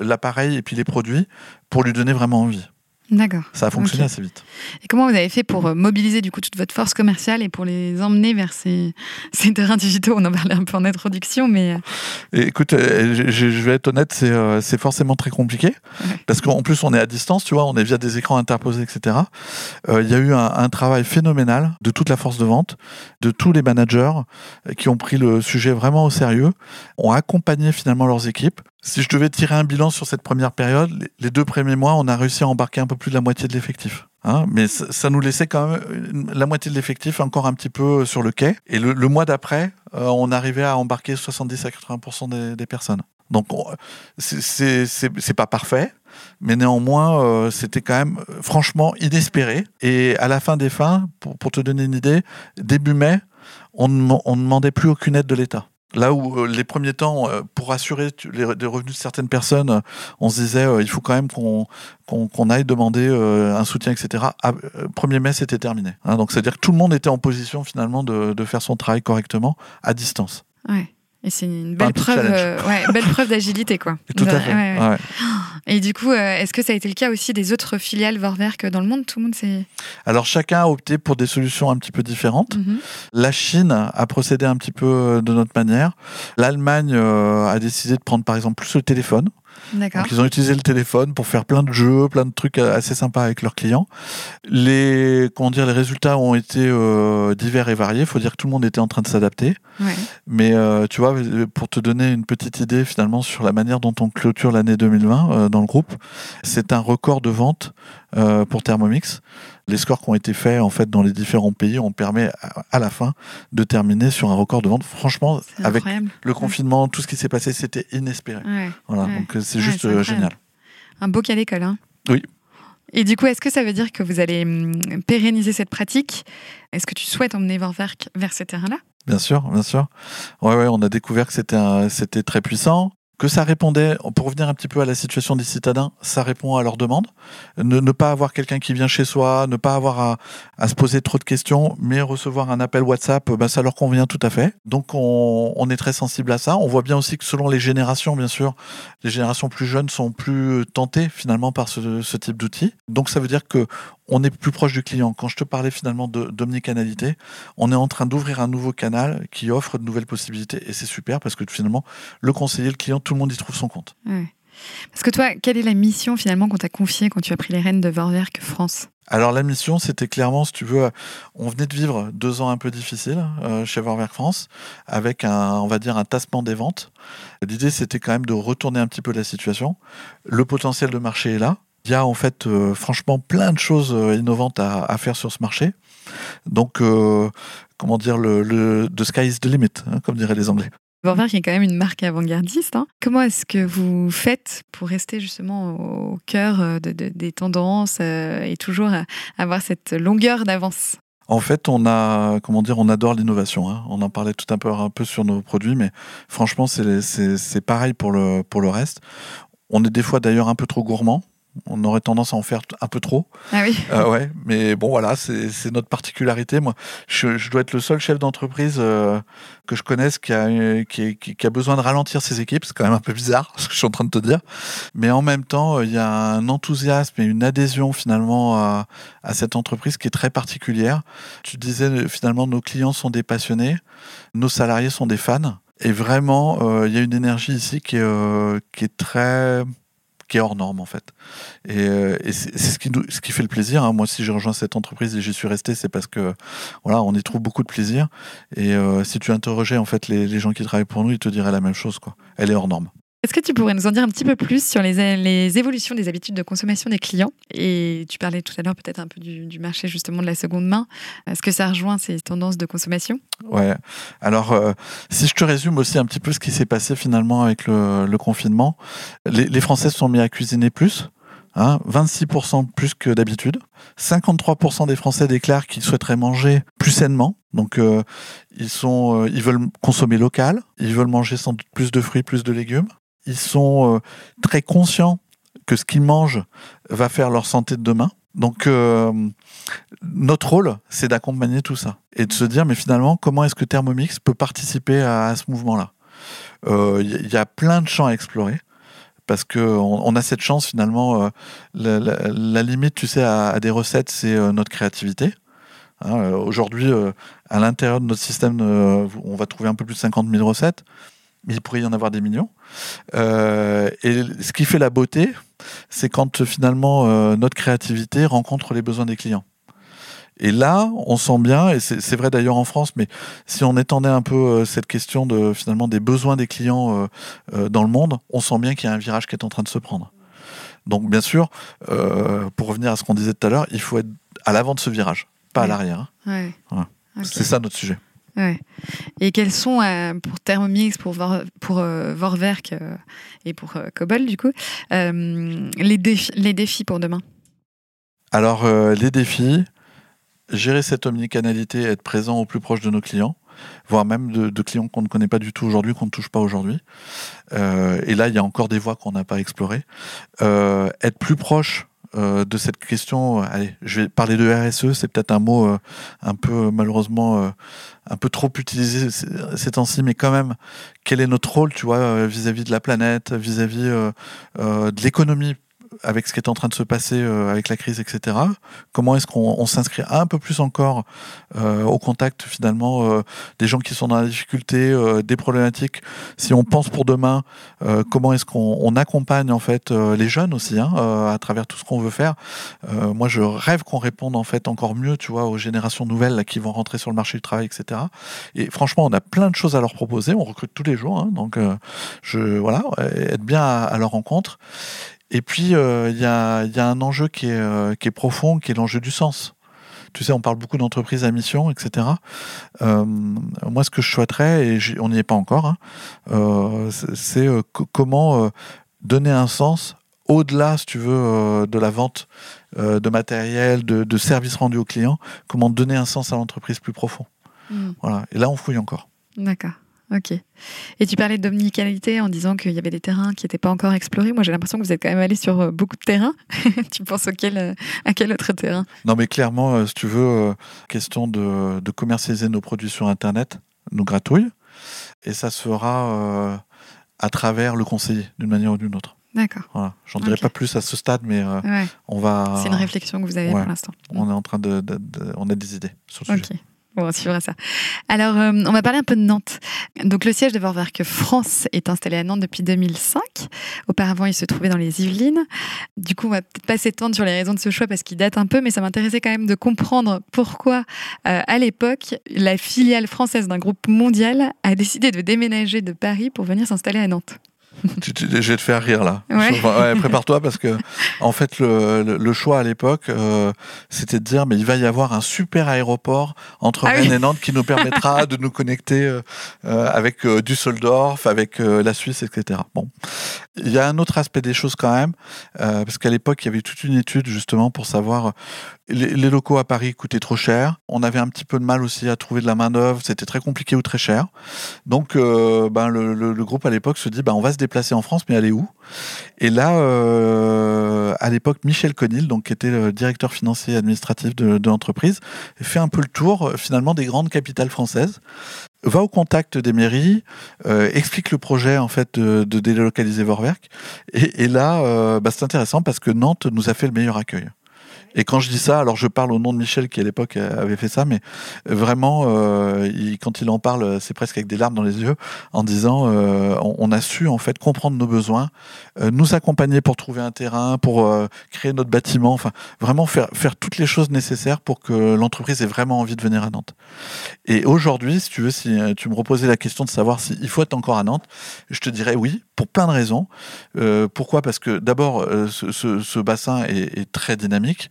l'appareil et puis les produits pour lui donner vraiment envie. D'accord. Ça a fonctionné assez vite. Et comment vous avez fait pour euh, mobiliser du coup toute votre force commerciale et pour les emmener vers ces, ces terrains digitaux? On en parlait un peu en introduction, mais euh, Et écoute, euh, je, vais être honnête, c'est euh, c'est forcément très compliqué Ouais. parce qu'en plus on est à distance, tu vois, on est via des écrans interposés, etc. Euh, Il y a eu un, un travail phénoménal de toute la force de vente, de tous les managers qui ont pris le sujet vraiment au sérieux, ont accompagné finalement leurs équipes. Si je devais tirer un bilan sur cette première période, les- deux premiers mois, on a réussi à embarquer un peu plus de la moitié de l'effectif. Hein, mais ça, nous laissait quand même la moitié de l'effectif encore un petit peu sur le quai. Et le, mois d'après, euh, on arrivait à embarquer 70 à 80% des, des personnes. Donc on- c'est- pas parfait, mais néanmoins euh, c'était quand même euh, franchement inespéré. Et à la fin des fins, pour, te donner une idée, début mai, on ne demandait plus aucune aide de l'État. Là où euh, les premiers temps, euh, pour assurer les, revenus de certaines personnes, on se disait euh, il faut quand même qu'on aille demander un soutien, etc. Ah, euh, 1er mai, c'était terminé. Hein, donc c'est-à-dire que tout le monde était en position finalement de, faire son travail correctement à distance. Et c'est une un belle preuve, euh, ouais, belle preuve d'agilité, quoi. Tout à fait. ouais, ouais. ouais. Et du coup, euh, est-ce que ça a été le cas aussi des autres filiales Vorwerk dans le monde? Tout le monde s'est. Alors chacun a opté pour des solutions un petit peu différentes. Mhm. La Chine a procédé un petit peu euh, de notre manière. L'Allemagne euh, a décidé de prendre par exemple plus le téléphone. Donc ils ont utilisé le téléphone pour faire plein de jeux, plein de trucs assez sympas avec leurs clients. Les comment dire, les résultats ont été euh, divers et variés. Il faut dire que tout le monde était en train de s'adapter. Ouais. Mais euh, tu vois, pour te donner une petite idée finalement sur la manière dont on clôture l'année 2020 euh, dans le groupe, c'est un record de vente pour Thermomix. Les scores qui ont été faits en fait dans les différents pays ont permis à, la fin de terminer sur un record de vente. Franchement, avec le confinement, tout ce qui s'est passé, c'était inespéré. Ouais. Voilà, Ouais. donc euh, c'est Ouais, juste euh, génial. Un beau cas d'école. Hein. Oui. Et du coup, est-ce que ça veut dire que vous allez hum, pérenniser cette pratique? Est-ce que tu souhaites emmener Vorwerk vers ces terrains-là? Bien sûr, bien sûr. Ouais, ouais, on a découvert que c'était très puissant, que ça répondait, pour revenir un petit peu à la situation des citadins, ça répond à leurs demandes. Ne, pas avoir quelqu'un qui vient chez soi, ne pas avoir à, se poser trop de questions, mais recevoir un appel WhatsApp, bah, ça leur convient tout à fait. Donc on, est très sensible à ça. On voit bien aussi que selon les générations, bien sûr, les générations plus jeunes sont plus tentées finalement par ce, ce type d'outils. Donc ça veut dire que on est plus proche du client. Quand je te parlais finalement de- d'omnicanalité, on est en train d'ouvrir un nouveau canal qui offre de nouvelles possibilités. Et c'est super parce que finalement, le conseiller, le client, tout le monde y trouve son compte. Ouais. Parce que toi, quelle est la mission finalement qu'on t'a confiée quand tu as pris les rênes de Vorwerk France? Alors la mission, c'était clairement, si tu veux, on venait de vivre deux ans un peu difficiles euh, chez Vorwerk France, avec un, on va dire, un tassement des ventes. L'idée, c'était quand même de retourner un petit peu la situation. Le potentiel de marché est là. Il y a en fait, euh, franchement, plein de choses euh, innovantes à, à faire sur ce marché. Donc, euh, comment dire, le, le the sky is the limit, hein, comme diraient les Anglais. Vorwerk est quand même une marque avant-gardiste. hein. Comment est-ce que vous faites pour rester justement au cœur de- de- des tendances euh, et toujours avoir cette longueur d'avance? En fait, on a, comment dire, on adore l'innovation. hein. On en parlait tout un peu, un peu sur nos produits, mais franchement, c'est pareil pour le, pour le reste. On est des fois d'ailleurs un peu trop gourmand. On aurait tendance à en faire un peu trop. Ah oui Euh, ouais, mais bon, voilà, c'est notre particularité. Moi, je, je dois être le seul chef d'entreprise euh, que je connaisse qui a, qui, est- qui- qui a besoin de ralentir ses équipes. C'est quand même un peu bizarre, ce que je suis en train de te dire. Mais en même temps, euh, il y a un enthousiasme et une adhésion finalement à, à cette entreprise qui est très particulière. Tu disais, euh, finalement, nos clients sont des passionnés, nos salariés sont des fans. Et vraiment, euh, il y a une énergie ici qui est, euh, qui est très qui est hors norme en fait. Et, euh, c'est ce qui fait le plaisir. hein. Moi, si j'ai rejoint cette entreprise et j'y suis resté, c'est parce que voilà, on y trouve beaucoup de plaisir. Et euh, si tu interrogeais en fait les, les gens qui travaillent pour nous, ils te diraient la même chose. Quoi. Elle est hors norme. Est-ce que tu pourrais nous en dire un petit peu plus sur les, évolutions des habitudes de consommation des clients? Et tu parlais tout à l'heure peut-être un peu du, marché justement de la seconde main. Est-ce que ça rejoint ces tendances de consommation? Ouais. Alors, euh, si je te résume aussi un petit peu ce qui s'est passé finalement avec le, le confinement, les, les Français se sont mis à cuisiner plus. Hein, 26% plus que d'habitude. 53% des Français déclarent qu'ils souhaiteraient manger plus sainement. Donc, euh, ils, sont, euh, ils veulent consommer local. Ils veulent manger sans doute plus de fruits, plus de légumes. Ils sont euh, très conscients que ce qu'ils mangent va faire leur santé de demain. Donc, euh, notre rôle, c'est d'accompagner tout ça et de se dire, mais finalement, comment est-ce que Thermomix peut participer à, ce mouvement-là? Euh, Il y, a plein de champs à explorer parce que on, on a cette chance finalement. euh, la, limite, tu sais, à, des recettes, c'est euh, notre créativité. Hein, euh, Aujourd'hui, euh, à l'intérieur de notre système, euh, on va trouver un peu plus de 50 000 recettes. Mais il pourrait y en avoir des millions. Euh, et ce qui fait la beauté, c'est quand euh, finalement euh, notre créativité rencontre les besoins des clients. Et là, on sent bien, et c'est vrai d'ailleurs en France, mais si on étendait un peu euh, cette question de finalement des besoins des clients dans le monde, on sent bien qu'il y a un virage qui est en train de se prendre. Donc bien sûr, pour revenir à ce qu'on disait tout à l'heure, il faut être à l'avant de ce virage, pas à l'arrière. hein. Ouais. C'est ça notre sujet. Ouais. Et quels sont, euh, pour Thermomix, pour, euh, Vorwerk euh, et pour Cobol, du coup, les, défis, les défis pour demain? Alors, les défis, gérer cette omnicanalité, être présent au plus proche de nos clients. voire même de, clients qu'on ne connaît pas du tout aujourd'hui, qu'on ne touche pas aujourd'hui. et là, il y a encore des voies qu'on n'a pas explorées. être plus proche euh, de cette question. Allez, je vais parler de RSE, c'est peut-être un mot euh, un peu malheureusement euh, un peu trop utilisé ces temps-ci, mais quand même, quel est notre rôle, tu vois, vis-à-vis de la planète, vis-à-vis de l'économie avec ce qui est en train de se passer euh, avec la crise, etc. Comment est-ce qu'on s'inscrit un peu plus encore euh, au contact finalement euh, des gens qui sont dans la difficulté, des problématiques? Si on pense pour demain, comment est-ce qu'on accompagne en fait les jeunes aussi hein, à travers tout ce qu'on veut faire? moi, je rêve qu'on réponde en fait encore mieux, tu vois, aux générations nouvelles qui vont rentrer sur le marché du travail, etc. Et franchement, on a plein de choses à leur proposer. On recrute tous les jours, hein, donc je voilà, être bien à leur rencontre. Et puis, euh, il y, a, un enjeu qui est, euh, qui est profond, qui est l'enjeu du sens. Tu sais, on parle beaucoup d'entreprises à mission, etc. Euh, moi, ce que je souhaiterais, et on n'y est pas encore, hein, c'est comment donner un sens au-delà, si tu veux, de la vente de matériel, de, services rendus aux clients, comment donner un sens à l'entreprise plus profond. Hmm. Voilà. Et là, on fouille encore. D'accord. Ok. Et tu parlais d'omnicalité en disant qu'il y avait des terrains qui n'étaient pas encore explorés. Moi, j'ai l'impression que vous êtes quand même allé sur euh, beaucoup de terrains. tu penses auquel, euh, à quel autre terrain? Non, mais clairement, euh, si tu veux, question de, commercialiser nos produits sur Internet, nous gratouille. Et ça se fera à travers le conseiller, d'une manière ou d'une autre. D'accord. Voilà. J'en dirai pas plus à ce stade, mais on va. C'est une réflexion que vous avez pour l'instant. On est en train de, on a des idées sur le sujet. Bon, on suivra ça. Alors, euh, on va parler un peu de Nantes. Donc, le siège de Vorwerk France est installé à Nantes depuis 2005. Auparavant, il se trouvait dans les Yvelines. Du coup, on va peut-être pas s'étendre sur les raisons de ce choix parce qu'il date un peu, mais ça m'intéressait quand même de comprendre pourquoi, euh, à l'époque, la filiale française d'un groupe mondial a décidé de déménager de Paris pour venir s'installer à Nantes je vais te faire rire là. Prépare-toi parce que en fait le, choix à l'époque euh, c'était de dire mais il va y avoir un super aéroport entre ah Rennes et Nantes qui nous permettra de nous connecter euh, euh, avec Düsseldorf, avec la Suisse, etc. Bon, il y a un autre aspect des choses quand même parce qu'à l'époque il y avait toute une étude justement pour savoir les, locaux à Paris coûtaient trop cher. On avait un petit peu de mal aussi à trouver de la main d'œuvre. C'était très compliqué ou très cher. Donc, ben, le, groupe à l'époque se dit, ben, on va se déplacer en France, mais aller où? Et là, euh, à l'époque, Michel Conil, qui était le directeur financier administratif de, l'entreprise, fait un peu le tour euh, finalement des grandes capitales françaises va au contact des mairies, explique le projet en fait de, délocaliser Vorwerk. Et, là, ben, c'est intéressant parce que Nantes nous a fait le meilleur accueil. Et quand je dis ça, alors je parle au nom de Michel qui à l'époque avait fait ça, mais vraiment, euh, quand il en parle, c'est presque avec des larmes dans les yeux, en disant euh, on, a su en fait comprendre nos besoins, euh, nous accompagner pour trouver un terrain, pour créer notre bâtiment, enfin vraiment faire faire toutes les choses nécessaires pour que l'entreprise ait vraiment envie de venir à Nantes. Et aujourd'hui, si tu veux, si tu me reposais la question de savoir s'il faut être encore à Nantes, je te dirais oui, pour plein de raisons. pourquoi? Parce que d'abord, ce, bassin est très dynamique.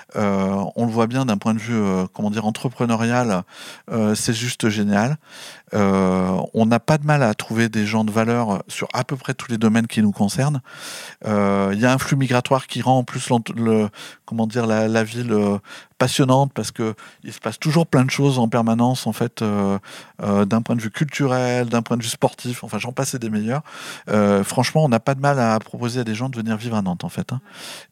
Euh, on le voit bien d'un point de vue, euh, comment dire, entrepreneurial, euh, c'est juste génial. on n'a pas de mal à trouver des gens de valeur sur à peu près tous les domaines qui nous concernent. Il y a un flux migratoire qui rend en plus comment dire, la, ville passionnante parce que il se passe toujours plein de choses en permanence en fait d'un point de vue culturel, d'un point de vue sportif. Enfin, j'en passe des meilleurs. franchement, on n'a pas de mal à proposer à des gens de venir vivre à Nantes en fait. Hein.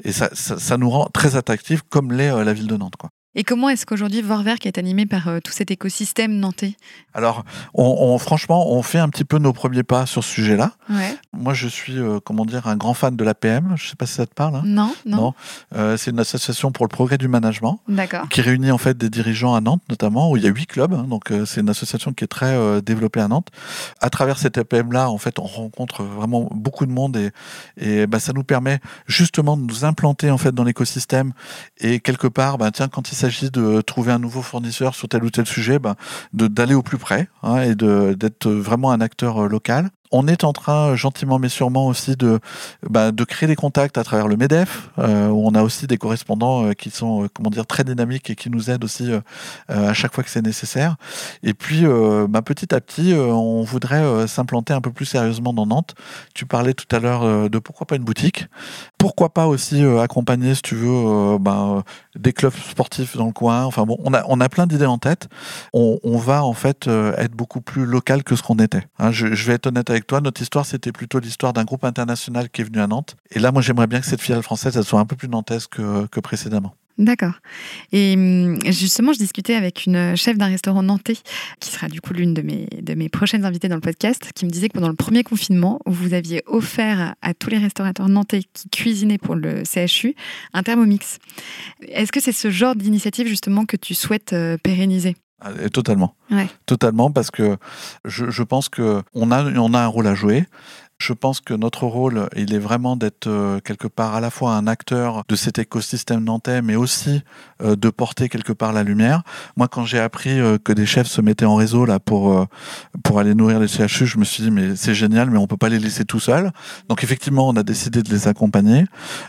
Et ça, ça, nous rend très attractifs comme l'est euh, la ville de Nantes. Quoi. Et comment est-ce qu'aujourd'hui Vorwerk est animé par euh, tout cet écosystème nantais? Alors, on, franchement, on fait un petit peu nos premiers pas sur ce sujet-là. Moi, je suis, euh, comment dire, un grand fan de l'APM. Je ne sais pas si ça te parle. Hein. non, non. Euh, c'est une association pour le progrès du management qui réunit en fait des dirigeants à Nantes, notamment, où il y a huit clubs. Hein. donc, c'est une association qui est très développée à Nantes. À travers cette APM-là, en fait, on rencontre vraiment beaucoup de monde et, et bah, ça nous permet justement de nous implanter en fait dans l'écosystème et quelque part, bah, tiens, quand il s'agit de trouver un nouveau fournisseur sur tel ou tel sujet, ben, d'aller au plus près hein, et d'être vraiment un acteur euh, local. On est en train, gentiment mais sûrement aussi, de, bah, de créer des contacts à travers le MEDEF, euh, où on a aussi des correspondants euh, qui sont, euh, comment dire, très dynamiques et qui nous aident aussi à chaque fois que c'est nécessaire. Et puis, bah, petit à petit, on voudrait s'implanter un peu plus sérieusement dans Nantes. Tu parlais tout à l'heure de pourquoi pas une boutique. Pourquoi pas aussi accompagner, si tu veux, bah, des clubs sportifs dans le coin. Enfin bon, on a, on a plein d'idées en tête. On, va en fait être beaucoup plus local que ce qu'on était. Hein, je, je vais être honnête avec toi. Notre histoire, c'était plutôt l'histoire d'un groupe international qui est venu à Nantes. Et là, moi, j'aimerais bien que cette filiale française, elle soit un peu plus nantaise que, que précédemment. D'accord. Et hum, justement, je discutais avec une chef d'un restaurant nantais, qui sera du coup l'une de mes, de mes prochaines invitées dans le podcast, qui me disait que pendant le premier confinement, vous aviez offert à tous les restaurateurs nantais qui cuisinaient pour le CHU un thermomix. Est-ce que c'est ce genre d'initiative justement que tu souhaites euh, pérenniser? Ah, totalement. Totalement, parce que je, je pense qu'on a, on a un rôle à jouer. Je pense que notre rôle, il est vraiment d'être euh, quelque part à la fois un acteur de cet écosystème nantais, mais aussi euh, de porter quelque part la lumière. Moi, quand j'ai appris euh, que des chefs se mettaient en réseau là pour pour aller nourrir les CHU, je me suis dit mais c'est génial, mais on peut pas les laisser tout seuls. Donc effectivement, on a décidé de les accompagner.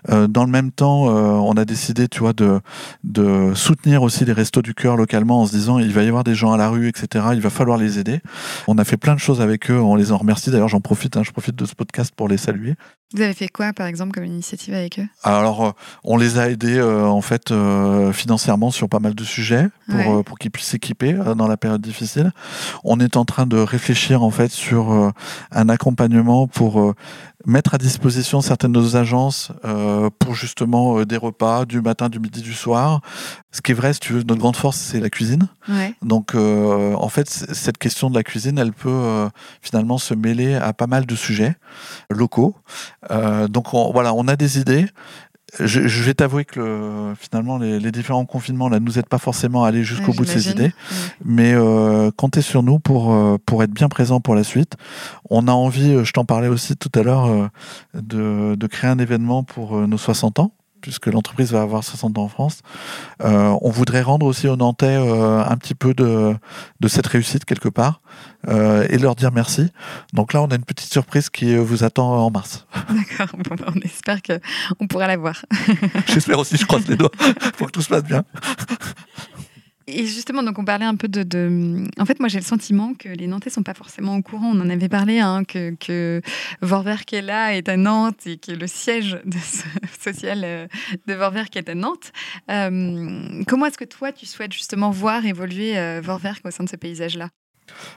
dans le même temps, on a décidé, tu vois, de de soutenir aussi les restos du cœur localement en se disant il va y avoir des gens à la rue, etc. Il va falloir les aider. On a fait plein de choses avec eux. On les en remercie. D'ailleurs, j'en profite. Hein, je profite de ce podcast pour les saluer. Vous avez fait quoi, par exemple, comme initiative avec eux? Alors, euh, on les a aidés euh, en fait euh, financièrement sur pas mal de sujets pour, pour qu'ils puissent s'équiper dans la période difficile. On est en train de réfléchir en fait sur un accompagnement pour mettre à disposition certaines de nos agences pour justement des repas du matin, du midi, du soir. Ce qui est vrai, si tu veux, notre grande force, c'est la cuisine. Donc, en fait, cette question de la cuisine, elle peut finalement se mêler à pas mal de sujets locaux. Donc, voilà, on a des idées. Je, vais t'avouer que finalement les, différents confinements là nous aident pas forcément à aller jusqu'au bout de ces idées, mais euh, comptez sur nous pour euh, pour être bien présent pour la suite. On a envie, euh, je t'en parlais aussi tout à l'heure, euh, de, de créer un événement pour nos 60 ans puisque l'entreprise va avoir 60 ans en France. Euh, on voudrait rendre aussi aux Nantais euh, un petit peu de, de cette réussite quelque part euh, et leur dire merci. Donc là, on a une petite surprise qui vous attend en mars. D'accord, bah, on espère qu'on pourra la voir. J'espère aussi, je croise les doigts pour que tout se passe bien. Et justement, donc on parlait un peu de. En fait, moi, j'ai le sentiment que les Nantais sont pas forcément au courant. On en avait parlé, hein, que, que Vorwerk est là, est à Nantes, et que le siège de social euh, de Vorwerk est à Nantes. Euh, comment est-ce que toi, tu souhaites justement voir évoluer euh, Vorwerk au sein de ce paysage-là?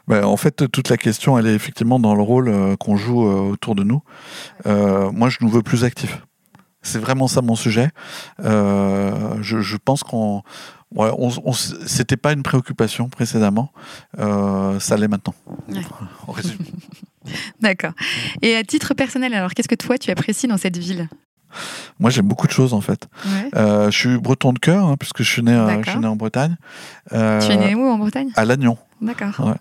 Ben, en fait, toute la question, elle est effectivement dans le rôle qu'on joue autour de nous. moi, je nous veux plus actifs. C'est vraiment ça mon sujet. je, je pense qu'on Ouais, on, c'était pas une préoccupation précédemment, euh, ça l'est maintenant. D'accord. Et à titre personnel, alors qu'est-ce que toi tu apprécies dans cette ville? Moi, j'aime beaucoup de choses en fait. Euh, je suis breton de cœur, hein, puisque je suis, né, euh, je suis né en Bretagne. Euh, tu es né où en Bretagne? À Lannion. D'accord.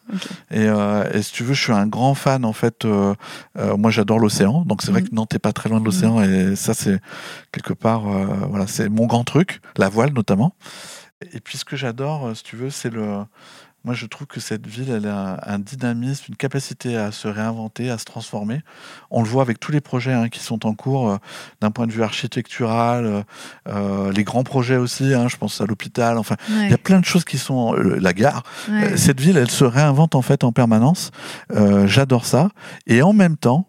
Et, et, si tu veux, je suis un grand fan en fait. moi, j'adore l'océan, donc c'est vrai mm. que Nantes n'est pas très loin de l'océan, mm. et ça, c'est quelque part, voilà, c'est mon grand truc, la voile notamment. Et puis ce que j'adore, euh, si tu veux, c'est le. Moi, je trouve que cette ville, elle a un dynamisme, une capacité à se réinventer, à se transformer. On le voit avec tous les projets hein, qui sont en cours, euh, d'un point de vue architectural, euh, les grands projets aussi. Hein, je pense à l'hôpital. Enfin, il y a plein de choses qui sont la gare. cette ville, elle se réinvente en fait en permanence. J'adore ça. Et en même temps,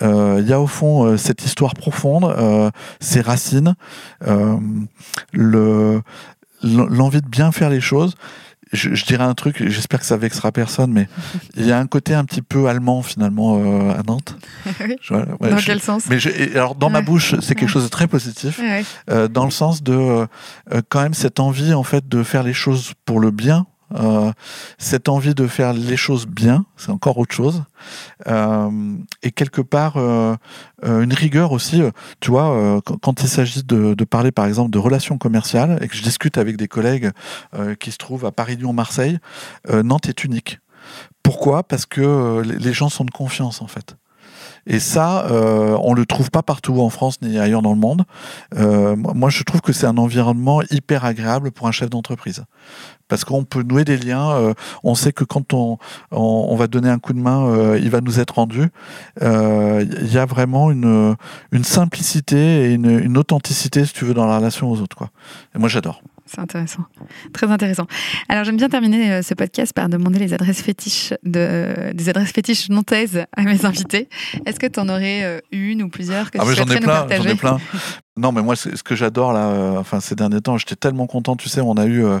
il y a au fond cette histoire profonde, ces racines, le, l'envie de bien faire les choses. Je, dirais un truc, j'espère que ça vexera personne, mais il y a un côté un petit peu allemand finalement euh, à Nantes. dans quel sens? Mais alors dans ma bouche, c'est quelque chose de très positif, euh, dans le sens de euh, quand même cette envie en fait de faire les choses pour le bien, euh, cette envie de faire les choses bien, c'est encore autre chose. Euh, et quelque part, euh, une rigueur aussi. Tu vois, quand, il s'agit de, parler, par exemple, de relations commerciales, et que je discute avec des collègues qui se trouvent à Paris, Lyon, Marseille, Nantes est unique. Pourquoi? Parce que les gens sont de confiance, en fait. Et ça, euh, on le trouve pas partout en France ni ailleurs dans le monde. Euh, moi, je trouve que c'est un environnement hyper agréable pour un chef d'entreprise. Parce qu'on peut nouer des liens. euh, on sait que quand on, on, va donner un coup de main, euh, il va nous être rendu. Il y a vraiment une, une simplicité et une, une authenticité, si tu veux, dans la relation aux autres. Quoi. Et moi, j'adore. C'est intéressant, très intéressant. Alors j'aime bien terminer euh, ce podcast par demander les adresses fétiches de, des adresses fétiches nantaises à mes invités. Est-ce que tu en aurais euh, une ou plusieurs que Ah, tu mais j'en ai souhaiterais nous plein, j'en partager? ai plein. Non, mais moi, ce que j'adore là, euh, enfin ces derniers temps, j'étais tellement content. Tu sais, on a eu euh,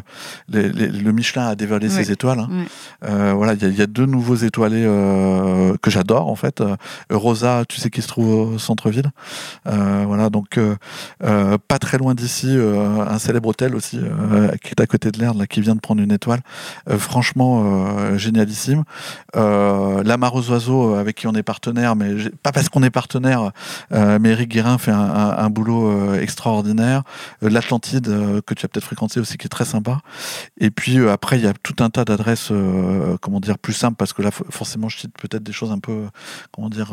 les- les- le Michelin a Ouais. ses étoiles. hein. Euh, voilà, il y, a- il y a deux nouveaux étoilés que j'adore en fait. Rosa, tu sais, qui se trouve au centre-ville. Voilà, donc pas très loin d'ici, un célèbre hôtel aussi qui est à côté de l'Erdre, là, qui vient de prendre une étoile. Franchement, génialissime. Euh, la Mare aux oiseaux, avec qui on est partenaire, mais pas parce qu'on est partenaire, mais Eric Guérin fait un, un- un boulot euh, extraordinaire. Euh, L'Atlantide, euh, que tu as peut-être fréquenté aussi, qui est très sympa. Et puis après, il y a tout un tas d'adresses, comment dire, plus simples, parce que là, forcément, je cite peut-être des choses un peu, comment dire,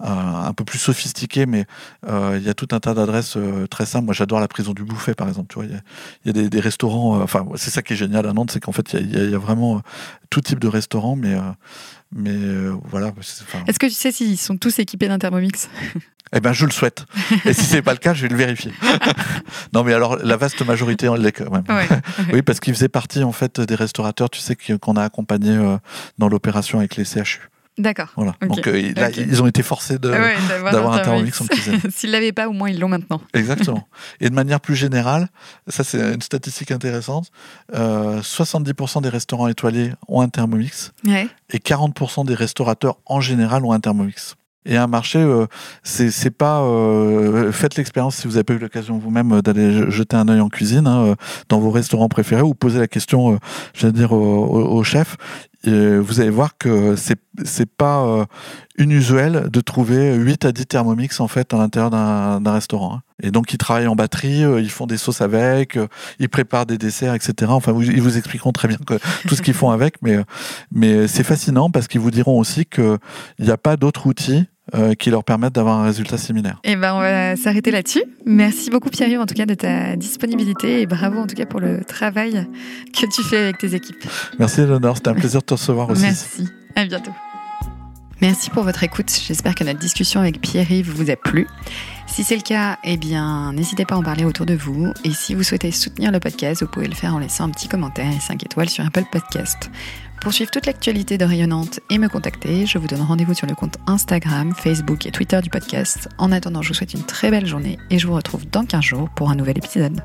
un peu plus sophistiquées, mais il y a tout un tas d'adresses très simples. Moi, j'adore la prison du Bouffet, par exemple. Tu vois, il y a, des, restaurants. Enfin, c'est ça qui est génial à Nantes, c'est qu'en fait, il y a- il y, a- vraiment tout type de restaurants, mais mais euh, voilà. Est-ce que tu sais s'ils sont tous équipés d'un Thermomix? Eh ben, je le souhaite. Et si c'est pas le cas, je vais le vérifier. non, mais alors, la vaste majorité, on l'est quand même. Ouais. Oui, parce qu'il faisait partie, en fait, des restaurateurs, tu sais, qu'on a accompagnés euh, dans l'opération avec les CHU. D'accord. Voilà. Donc, euh, là, ils ont été forcés. Ouais, d'avoir, un Thermomix en cuisine. S'ils l'avaient pas, au moins ils l'ont maintenant. Exactement. Et de manière plus générale, ça, c'est une statistique intéressante. euh, 70% des restaurants étoilés ont un Thermomix Ouais. et 40% des restaurateurs, en général, ont un Thermomix. Et un marché, euh, c'est pas. euh, faites l'expérience si vous avez pas eu l'occasion vous-même d'aller je- jeter un œil en cuisine hein, dans vos restaurants préférés ou poser la question, euh, j'allais dire, au chef. Vous allez voir que c'est c'est pas euh, inusuel de trouver 8 à 10 Thermomix en fait à l'intérieur d'un d'un restaurant. hein. Et donc ils travaillent en batterie, euh, ils font des sauces avec, euh, ils préparent des desserts, etc. Enfin, vous- ils vous expliqueront très bien que, tout ce qu'ils font avec, mais euh, mais c'est fascinant parce qu'ils vous diront aussi que il n'y a pas d'autres outils euh, qui leur permettent d'avoir un résultat similaire. Et ben on va s'arrêter là-dessus. Merci beaucoup Pierre-Yves en tout cas de ta disponibilité et bravo en tout cas pour le travail que tu fais avec tes équipes. Merci Eleonore, c'était un plaisir de te recevoir aussi. Merci. À bientôt. Merci pour votre écoute. J'espère que notre discussion avec Pierre-Yves vous a plu. Si c'est le cas, eh bien, n'hésitez pas à en parler autour de vous. Et si vous souhaitez soutenir le podcast, vous pouvez le faire en laissant un petit commentaire et 5 étoiles sur Apple Podcast. Pour suivre toute l'actualité de Rayonnante et me contacter, je vous donne rendez-vous sur le compte Instagram, Facebook et Twitter du podcast. En attendant, je vous souhaite une très belle journée et je vous retrouve dans 15 jours pour un nouvel épisode.